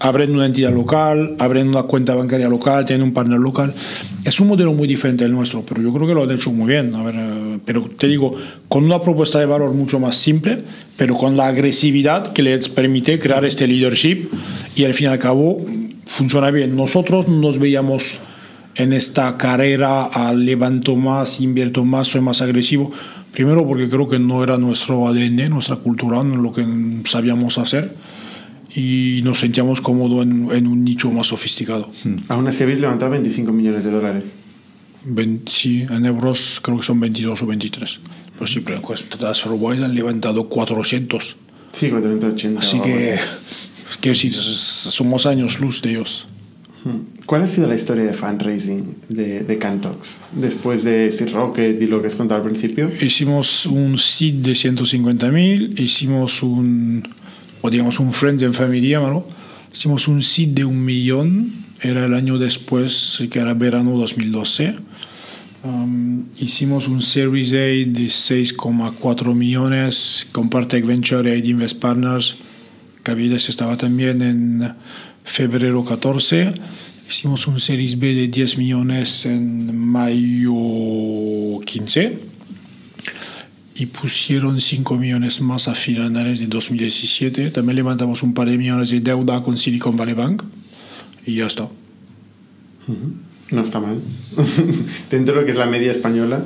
abren una entidad local, abren una cuenta bancaria local, tienen un partner local. Es un modelo muy diferente del nuestro, pero yo creo que lo han hecho muy bien. A ver, eh, pero te digo, con una propuesta de valor mucho más simple, pero con la agresividad que les permite crear este leadership y al fin y al cabo funciona bien. Nosotros nos veíamos en esta carrera al levanto más, invierto más, soy más agresivo. Primero porque creo que no era nuestro ADN, nuestra cultura, no lo que sabíamos hacer y nos sentíamos cómodos en, en un nicho más sofisticado. Aún así habéis levantado 25 millones de dólares. Ven- sí, en euros creo que son 22 o 23. Pero sí, pero en TransferWise han levantado 400. Sí, 480. Así que, quiero decir, somos años luz de ellos. ¿Cuál ha sido la historia de fundraising de, de Cantox? Después de Seed Rocket y lo que has contado al principio. Hicimos un seed de 150.000, hicimos un, o digamos un Friends and Family, llámalo. Hicimos un seed de un millón, era el año después, que era verano 2012. Um, hicimos un Series A de 6,4 millones con Partech Venture y Invest Partners. Cavides estaba también en febrero 14. Hicimos un Series B de 10 millones en mayo 15 y pusieron 5 millones más a finales de 2017. También levantamos un par de millones de deuda con Silicon Valley Bank y ya está. No está mal. Dentro de lo que es la media española.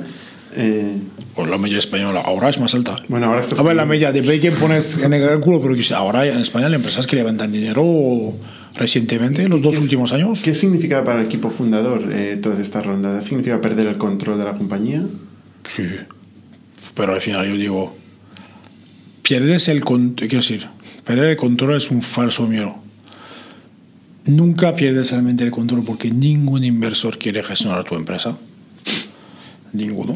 eh, Pues la media española ahora es más alta. bueno, ahora esto A ver, la media de break pones en el cálculo, pero ahora en España hay empresas que levantan dinero recientemente, en los dos últimos años. ¿Qué significa para el equipo fundador eh, todas estas rondas? ¿Significa perder el control de la compañía? Sí. Pero al final yo digo, pierdes el control, quiero decir, perder el control es un falso miedo. Nunca pierdes realmente el control porque ningún inversor quiere gestionar tu empresa. Ninguno.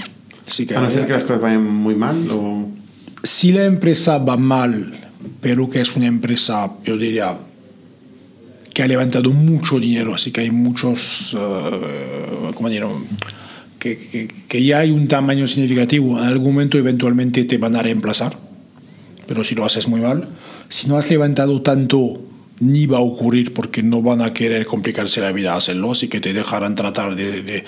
Así que A no ser que las cosas vayan muy mal o... si la empresa va mal, pero que es una empresa, yo diría, que ha levantado mucho dinero, así que hay muchos, eh, ¿cómo dirlo? Que, que, ya hay un tamaño significativo, en algún momento eventualmente te van a reemplazar, pero si lo haces muy mal, si no has levantado tanto, ni va a ocurrir porque no van a querer complicarse la vida hacerlo, así que te dejarán tratar de,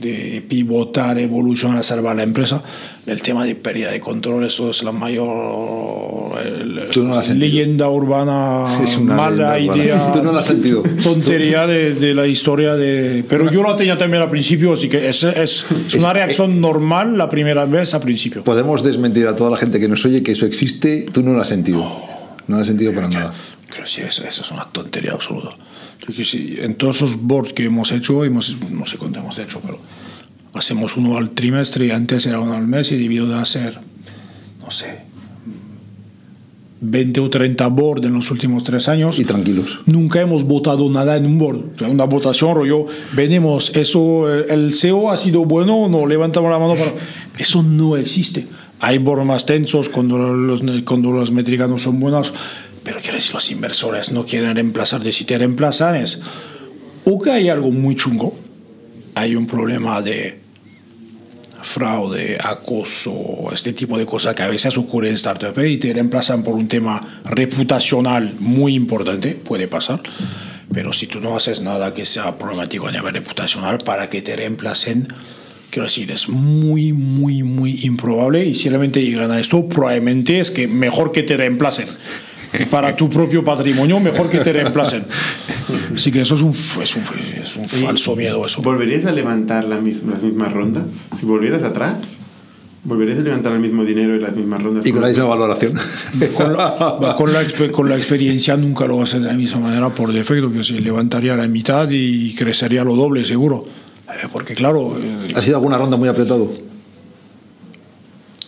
de pivotar, evolucionar, salvar la empresa. El tema de pérdida de control, eso es la mayor el- Tú no leyenda urbana, Es una mala leyenda urbana. idea. Tú no lo has sentido. Tontería de, de la historia de. Pero yo la tenía también al principio, así que es, es, es una reacción normal la primera vez al principio. Podemos desmentir a toda la gente que nos oye que eso existe. Tú no lo has sentido. No lo has sentido para nada. Creo que sí, eso, eso es una tontería absoluta. En todos esos boards que hemos hecho, hemos, no sé cuánto hemos hecho, pero hacemos uno al trimestre y antes era uno al mes y debido de hacer, no sé, 20 o 30 boards en los últimos tres años. Y tranquilos. Nunca hemos votado nada en un board. Una votación, rollo, venimos, eso, eh, el CEO ha sido bueno o no, levantamos la mano para... Eso no existe. Hay boards más tensos cuando los, cuando las métricas no son buenas, pero quiero decir, los inversores no quieren reemplazar, de si te reemplazan es o que hay algo muy chungo, hay un problema de fraude, acoso, este tipo de cosas que a veces ocurren en startup y te reemplazan por un tema reputacional muy importante, puede pasar. Pero si tú no haces nada que sea problemático a nivel reputacional para que te reemplacen, quiero decir, es muy, muy, muy improbable. Y si realmente llegan a esto, probablemente es que mejor que te reemplacen. Para tu propio patrimonio, mejor que te reemplacen. Así que eso es un, es un, es un falso miedo. Eso. ¿Volverías a levantar la mis- las mismas rondas? Si volvieras atrás, ¿volverías a levantar el mismo dinero y las mismas rondas? Y con la misma valoración. con la, con, la, con la experiencia nunca lo hace de la misma manera por defecto, que se levantaría la mitad y crecería lo doble seguro. Eh, porque claro, eh, ¿Ha sido alguna ronda muy apretado?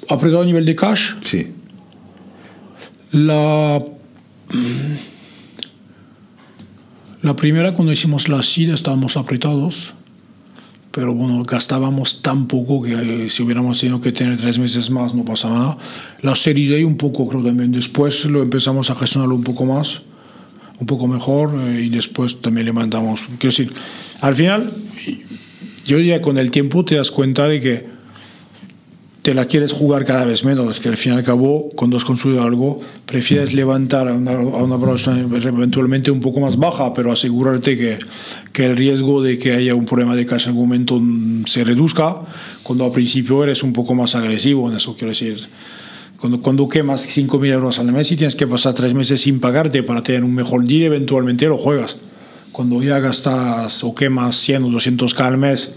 apretado a nivel de cash, Sí. La, la primera cuando hicimos la SID estábamos apretados, pero bueno, gastábamos tan poco que eh, si hubiéramos tenido que tener tres meses más no pasa nada. La serie A un poco creo también, después lo empezamos a gestionarlo un poco más, un poco mejor eh, y después también le mandamos. Quiero decir, al final, yo diría con el tiempo te das cuenta de que te la quieres jugar cada vez menos, que al fin y al cabo, cuando has construido algo, prefieres levantar a una, a una producción eventualmente un poco más baja, pero asegurarte que, que el riesgo de que haya un problema de cash en algún momento se reduzca, cuando al principio eres un poco más agresivo en eso, quiero decir. Cuando, cuando quemas 5.000 euros al mes y tienes que pasar tres meses sin pagarte para tener un mejor deal, eventualmente lo juegas. Cuando ya gastas o quemas 100 o 200k al mes,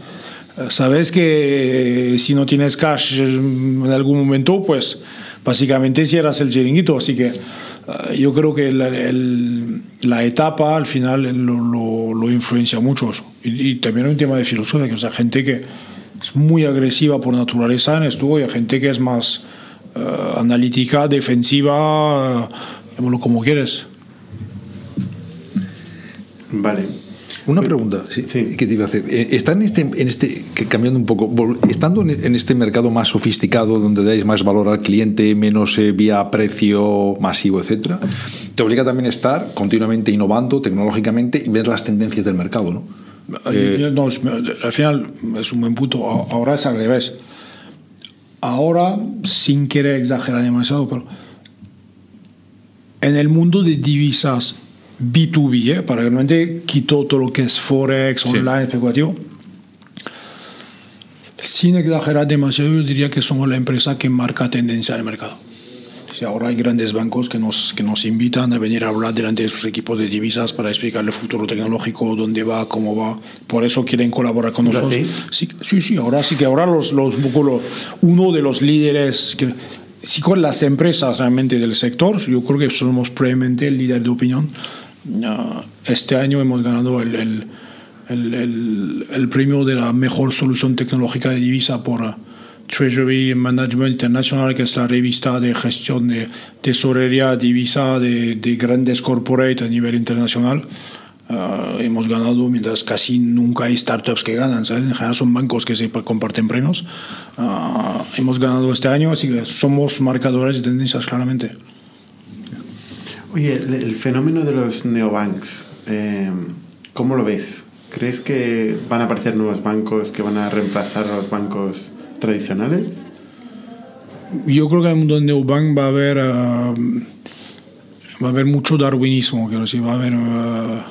sabes que si no tienes cash en algún momento, pues básicamente cierras el chiringuito. Así que uh, yo creo que la, el, la, etapa al final lo, lo, lo influencia mucho. Y, y, también hay un tema de filosofía, que o sea, gente que es muy agresiva por naturaleza en esto y hay gente que es más uh, analítica, defensiva, uh, como quieres. Vale. Una pregunta, sí, sí. ¿qué te iba a hacer? ¿Está en este, en este, cambiando un poco, estando en este mercado más sofisticado, donde dais más valor al cliente, menos eh, vía precio masivo, etcétera, te obliga también a estar continuamente innovando tecnológicamente y ver las tendencias del mercado, ¿no? Eh, no, al final es un buen punto. Ahora es al revés. Ahora, sin querer exagerar demasiado, pero en el mundo de divisas B2B, ¿eh? para realmente quito todo lo que es Forex, online, especulativo. Sin exagerar demasiado, yo diría que somos la empresa que marca tendencia en el mercado. Si ahora hay grandes bancos que nos, que nos invitan a venir a hablar delante de sus equipos de divisas para explicar el futuro tecnológico, dónde va, cómo va. Por eso quieren colaborar con nosotros. Sí, sí, sí, ahora sí que ahora los, los, uno de los líderes que, sí con las empresas realmente del sector, yo creo que somos probablemente el líder de opinión este año hemos ganado el, el, el, el, premio de la mejor solución tecnológica de divisa por Treasury Management International, que es la revista de gestión de tesorería divisa de, de grandes corporates a nivel internacional. Uh, hemos ganado mientras casi nunca hay startups que ganan, ¿sabes? En general son bancos que se comparten premios. Uh, hemos ganado este año, así que somos marcadores de tendencias claramente. Oye, el, el, fenómeno de los neobanks, eh, ¿cómo lo ves? ¿Crees que van a aparecer nuevos bancos que van a reemplazar a los bancos tradicionales? Yo creo que en el mundo del neobank va a haber, uh, va a haber mucho darwinismo, quiero decir, va a haber... Uh,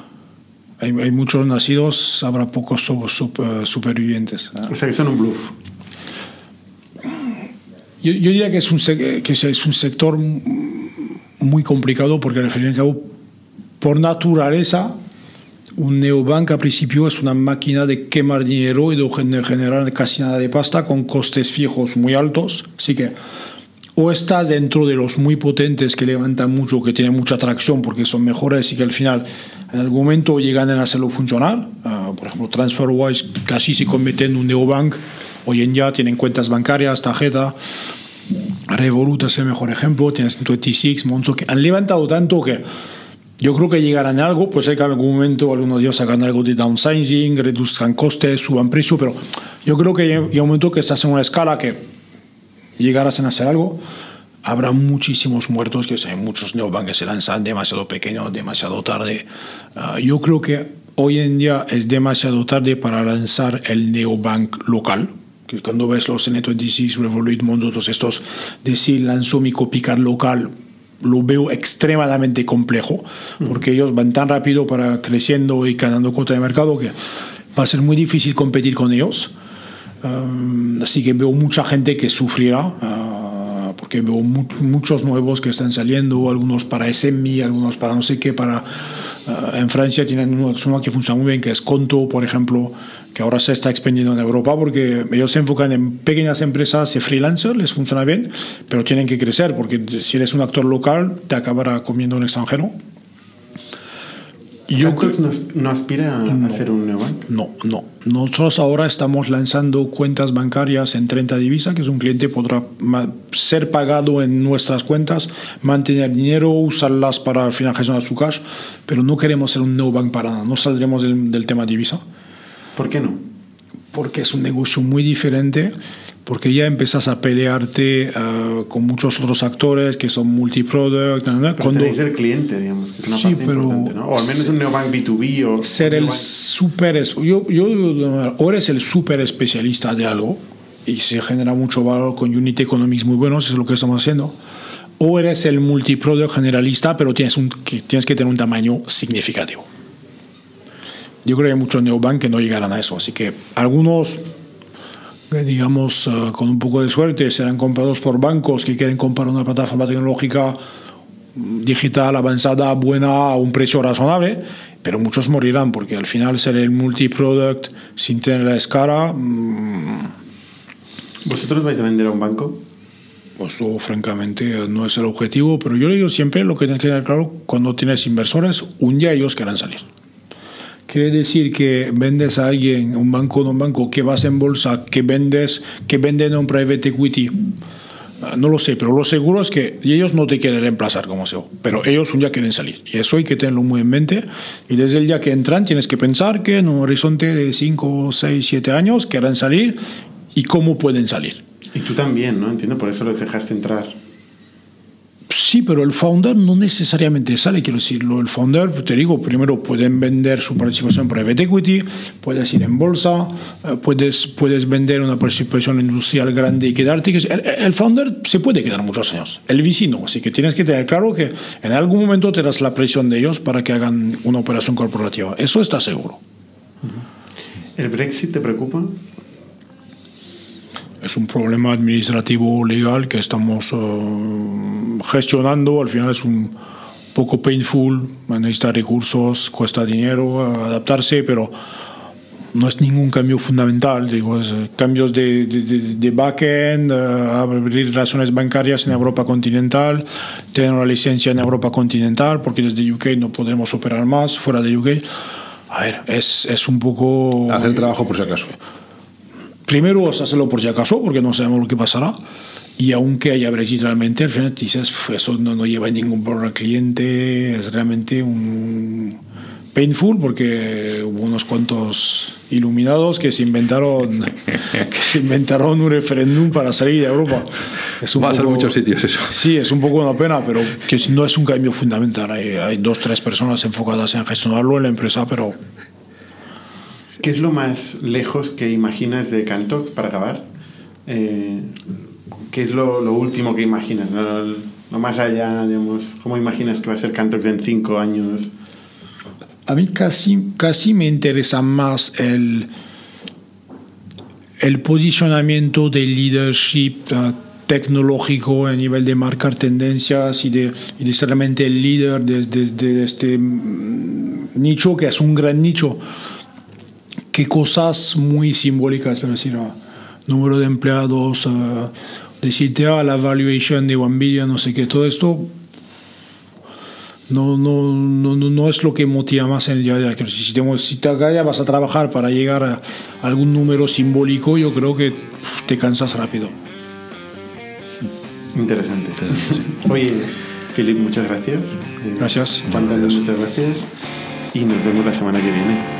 hay, hay, muchos nacidos, habrá pocos super, supervivientes. O sea que son un bluff. Yo, yo diría que es un, que es un sector muy complicado porque al fin y al cabo, por naturaleza, un neobank a principio es una máquina de quemar dinero y de generar casi nada de pasta con costes fijos muy altos. Así que o estás dentro de los muy potentes que levantan mucho, que tienen mucha atracción porque son mejores y que al final en algún momento llegan a hacerlo funcionar. Uh, por ejemplo, TransferWise casi se convierte en un neobank. Hoy en día tienen cuentas bancarias, tarjeta. Revolut es el mejor ejemplo, tienes 26, Monzo, que han levantado tanto que yo creo que llegarán a algo, pues hay que en algún momento algunos de ellos hagan algo de downsizing, reduzcan costes, suban precio, pero yo creo que llega un momento que estás en una escala que llegarás a hacer algo, habrá muchísimos muertos, que hay muchos neobanks que se lanzan demasiado pequeños, demasiado tarde. Uh, yo creo que hoy en día es demasiado tarde para lanzar el neobank local, que cuando ves los N26, Revolut, Monzo, todos estos, decir lanzó mi copycat local, lo veo extremadamente complejo, porque ellos van tan rápido para creciendo y ganando cuota de mercado que va a ser muy difícil competir con ellos. Um, así que veo mucha gente que sufrirá, uh, porque veo mu muchos nuevos que están saliendo, algunos para SMI, algunos para no sé qué, para... Uh, en Francia tienen uno, uno que funciona muy bien, que es Conto, por ejemplo, que ahora se está expandiendo en Europa porque ellos se enfocan en pequeñas empresas y freelancers, les funciona bien, pero tienen que crecer porque si eres un actor local te acabará comiendo un extranjero. Yo creo no, no aspira a no, hacer un neobank. No, no. Nosotros ahora estamos lanzando cuentas bancarias en 30 divisas, que es un cliente podrá ser pagado en nuestras cuentas, mantener dinero, usarlas para al final gestionar su cash, pero no queremos ser un neobank para nada. No saldremos del, del tema divisa. ¿Por qué no? porque es un negocio muy diferente, porque ya empiezas a pelearte uh, con muchos otros actores que son multiproduct. Cuando el cliente, digamos, que es una sí, parte pero importante, ¿no? O al menos un neobank B2B o... Ser el super... Yo, yo, o eres el super especialista de algo y se genera mucho valor con unit economics muy buenos, es lo que estamos haciendo. O eres el multiproduct generalista, pero tienes, un, que, tienes que tener un tamaño significativo. Yo creo que hay muchos neobank que no llegarán a eso, así que algunos digamos, eh, con un poco de suerte, serán comprados por bancos que quieren comprar una plataforma tecnológica digital avanzada, buena, a un precio razonable, pero muchos morirán porque al final ser el multiproduct sin tener la escala. Mm, ¿Vosotros vais a vender a un banco? Pues eso, francamente, no es el objetivo, pero yo digo siempre lo que tienes que tener claro cuando tienes inversores, un día ellos querrán salir. Quiere decir que vendes a alguien, un banco, un banco, que vas en bolsa, que vendes, que venden a un private equity. Ah, no lo sé, pero lo seguro es que ellos no te quieren reemplazar como CEO, pero ellos un día quieren salir. Y eso hay que tenerlo muy en mente. Y desde el día que entran tienes que pensar que en un horizonte de 5, 6, 7 años quieren salir y cómo pueden salir. Y tú también, ¿no? Entiendo, por eso los dejaste entrar. Sí, pero el founder no necesariamente sale, quiero decirlo. El founder, te digo, primero pueden vender su participación private equity, puedes ir en bolsa, eh, puedes, puedes vender una participación industrial grande y quedarte. El, el founder se puede quedar muchos años, el VC no. Así que tienes que tener claro que en algún momento te das la presión de ellos para que hagan una operación corporativa. Eso está seguro. ¿El Brexit te preocupa? Es un problema administrativo legal que estamos eh, gestionando. Al final es un poco painful, necesita recursos, cuesta dinero eh, adaptarse, pero no es ningún cambio fundamental. Digo, es eh, cambios de, de, de backend, abrir relaciones bancarias en Europa continental, tener una licencia en Europa continental, porque desde UK no podremos operar más fuera de UK. A ver, es, es un poco... Hacer trabajo por si acaso primero hacerlo por si acaso, porque no sabemos lo que pasará. Y aunque haya Brexit realmente, al final dices, eso no, no lleva ningún problema al cliente, es realmente un painful porque hubo unos cuantos iluminados que se inventaron que se inventaron un referéndum para salir de Europa. Es un Va a ser muchos sitios eso. Sí, es un poco una pena, pero que no es un cambio fundamental. Hay, hay dos, tres personas enfocadas en gestionarlo en la empresa, pero ¿Qué es lo más lejos que imaginas de Cantox para acabar? Eh, ¿Qué es lo, último que imaginas? Lo, más allá, digamos, ¿cómo imaginas que va a ser Cantox en cinco años? A mí casi, casi me interesa más el, el posicionamiento del leadership uh, tecnológico a nivel de marcar tendencias y de, y de ser realmente el líder desde de, de este mm, nicho, que es un gran nicho qué cosas muy simbólicas, pero decir, número de empleados, uh, decirte ah, la valuation de One no sé qué, todo esto no, no, no, no es lo que motiva más en el día a día. Si, te, si te vas a trabajar para llegar a algún número simbólico, yo creo que te cansas rápido. Interesante. Oye, Philip, muchas gracias. Gracias. Muchas gracias. Y nos vemos la semana que viene.